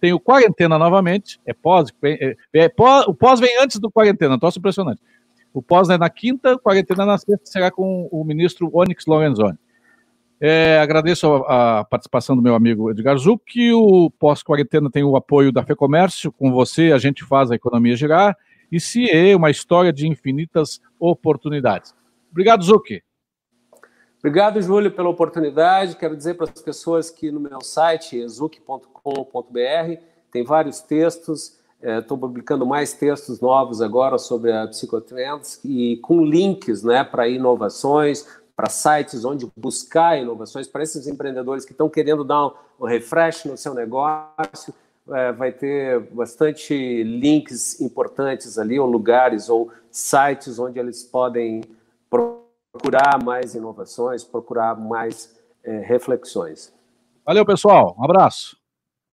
Tem o quarentena novamente, é pós, é, é, pós, o pós vem antes do quarentena, troço impressionante. O pós é na quinta, quarentena na sexta será com o ministro Onyx Lorenzoni. É, agradeço a, a, participação do meu amigo Edgar Zuc. O pós-quarentena tem o apoio da FEComércio. Com você, a gente faz a economia girar e se é uma história de infinitas oportunidades. Obrigado, Zuki. Obrigado, Júlio, pela oportunidade. Quero dizer para as pessoas que no meu site, exuc.com.br, tem vários textos. Estou é, publicando mais textos novos agora sobre a Psicotrends e com links né, para inovações, para sites onde buscar inovações, para esses empreendedores que estão querendo dar um, refresh no seu negócio é, vai ter bastante links importantes ali, ou lugares, ou sites onde eles podem procurar mais inovações, procurar mais é, reflexões. Valeu, pessoal. Um abraço.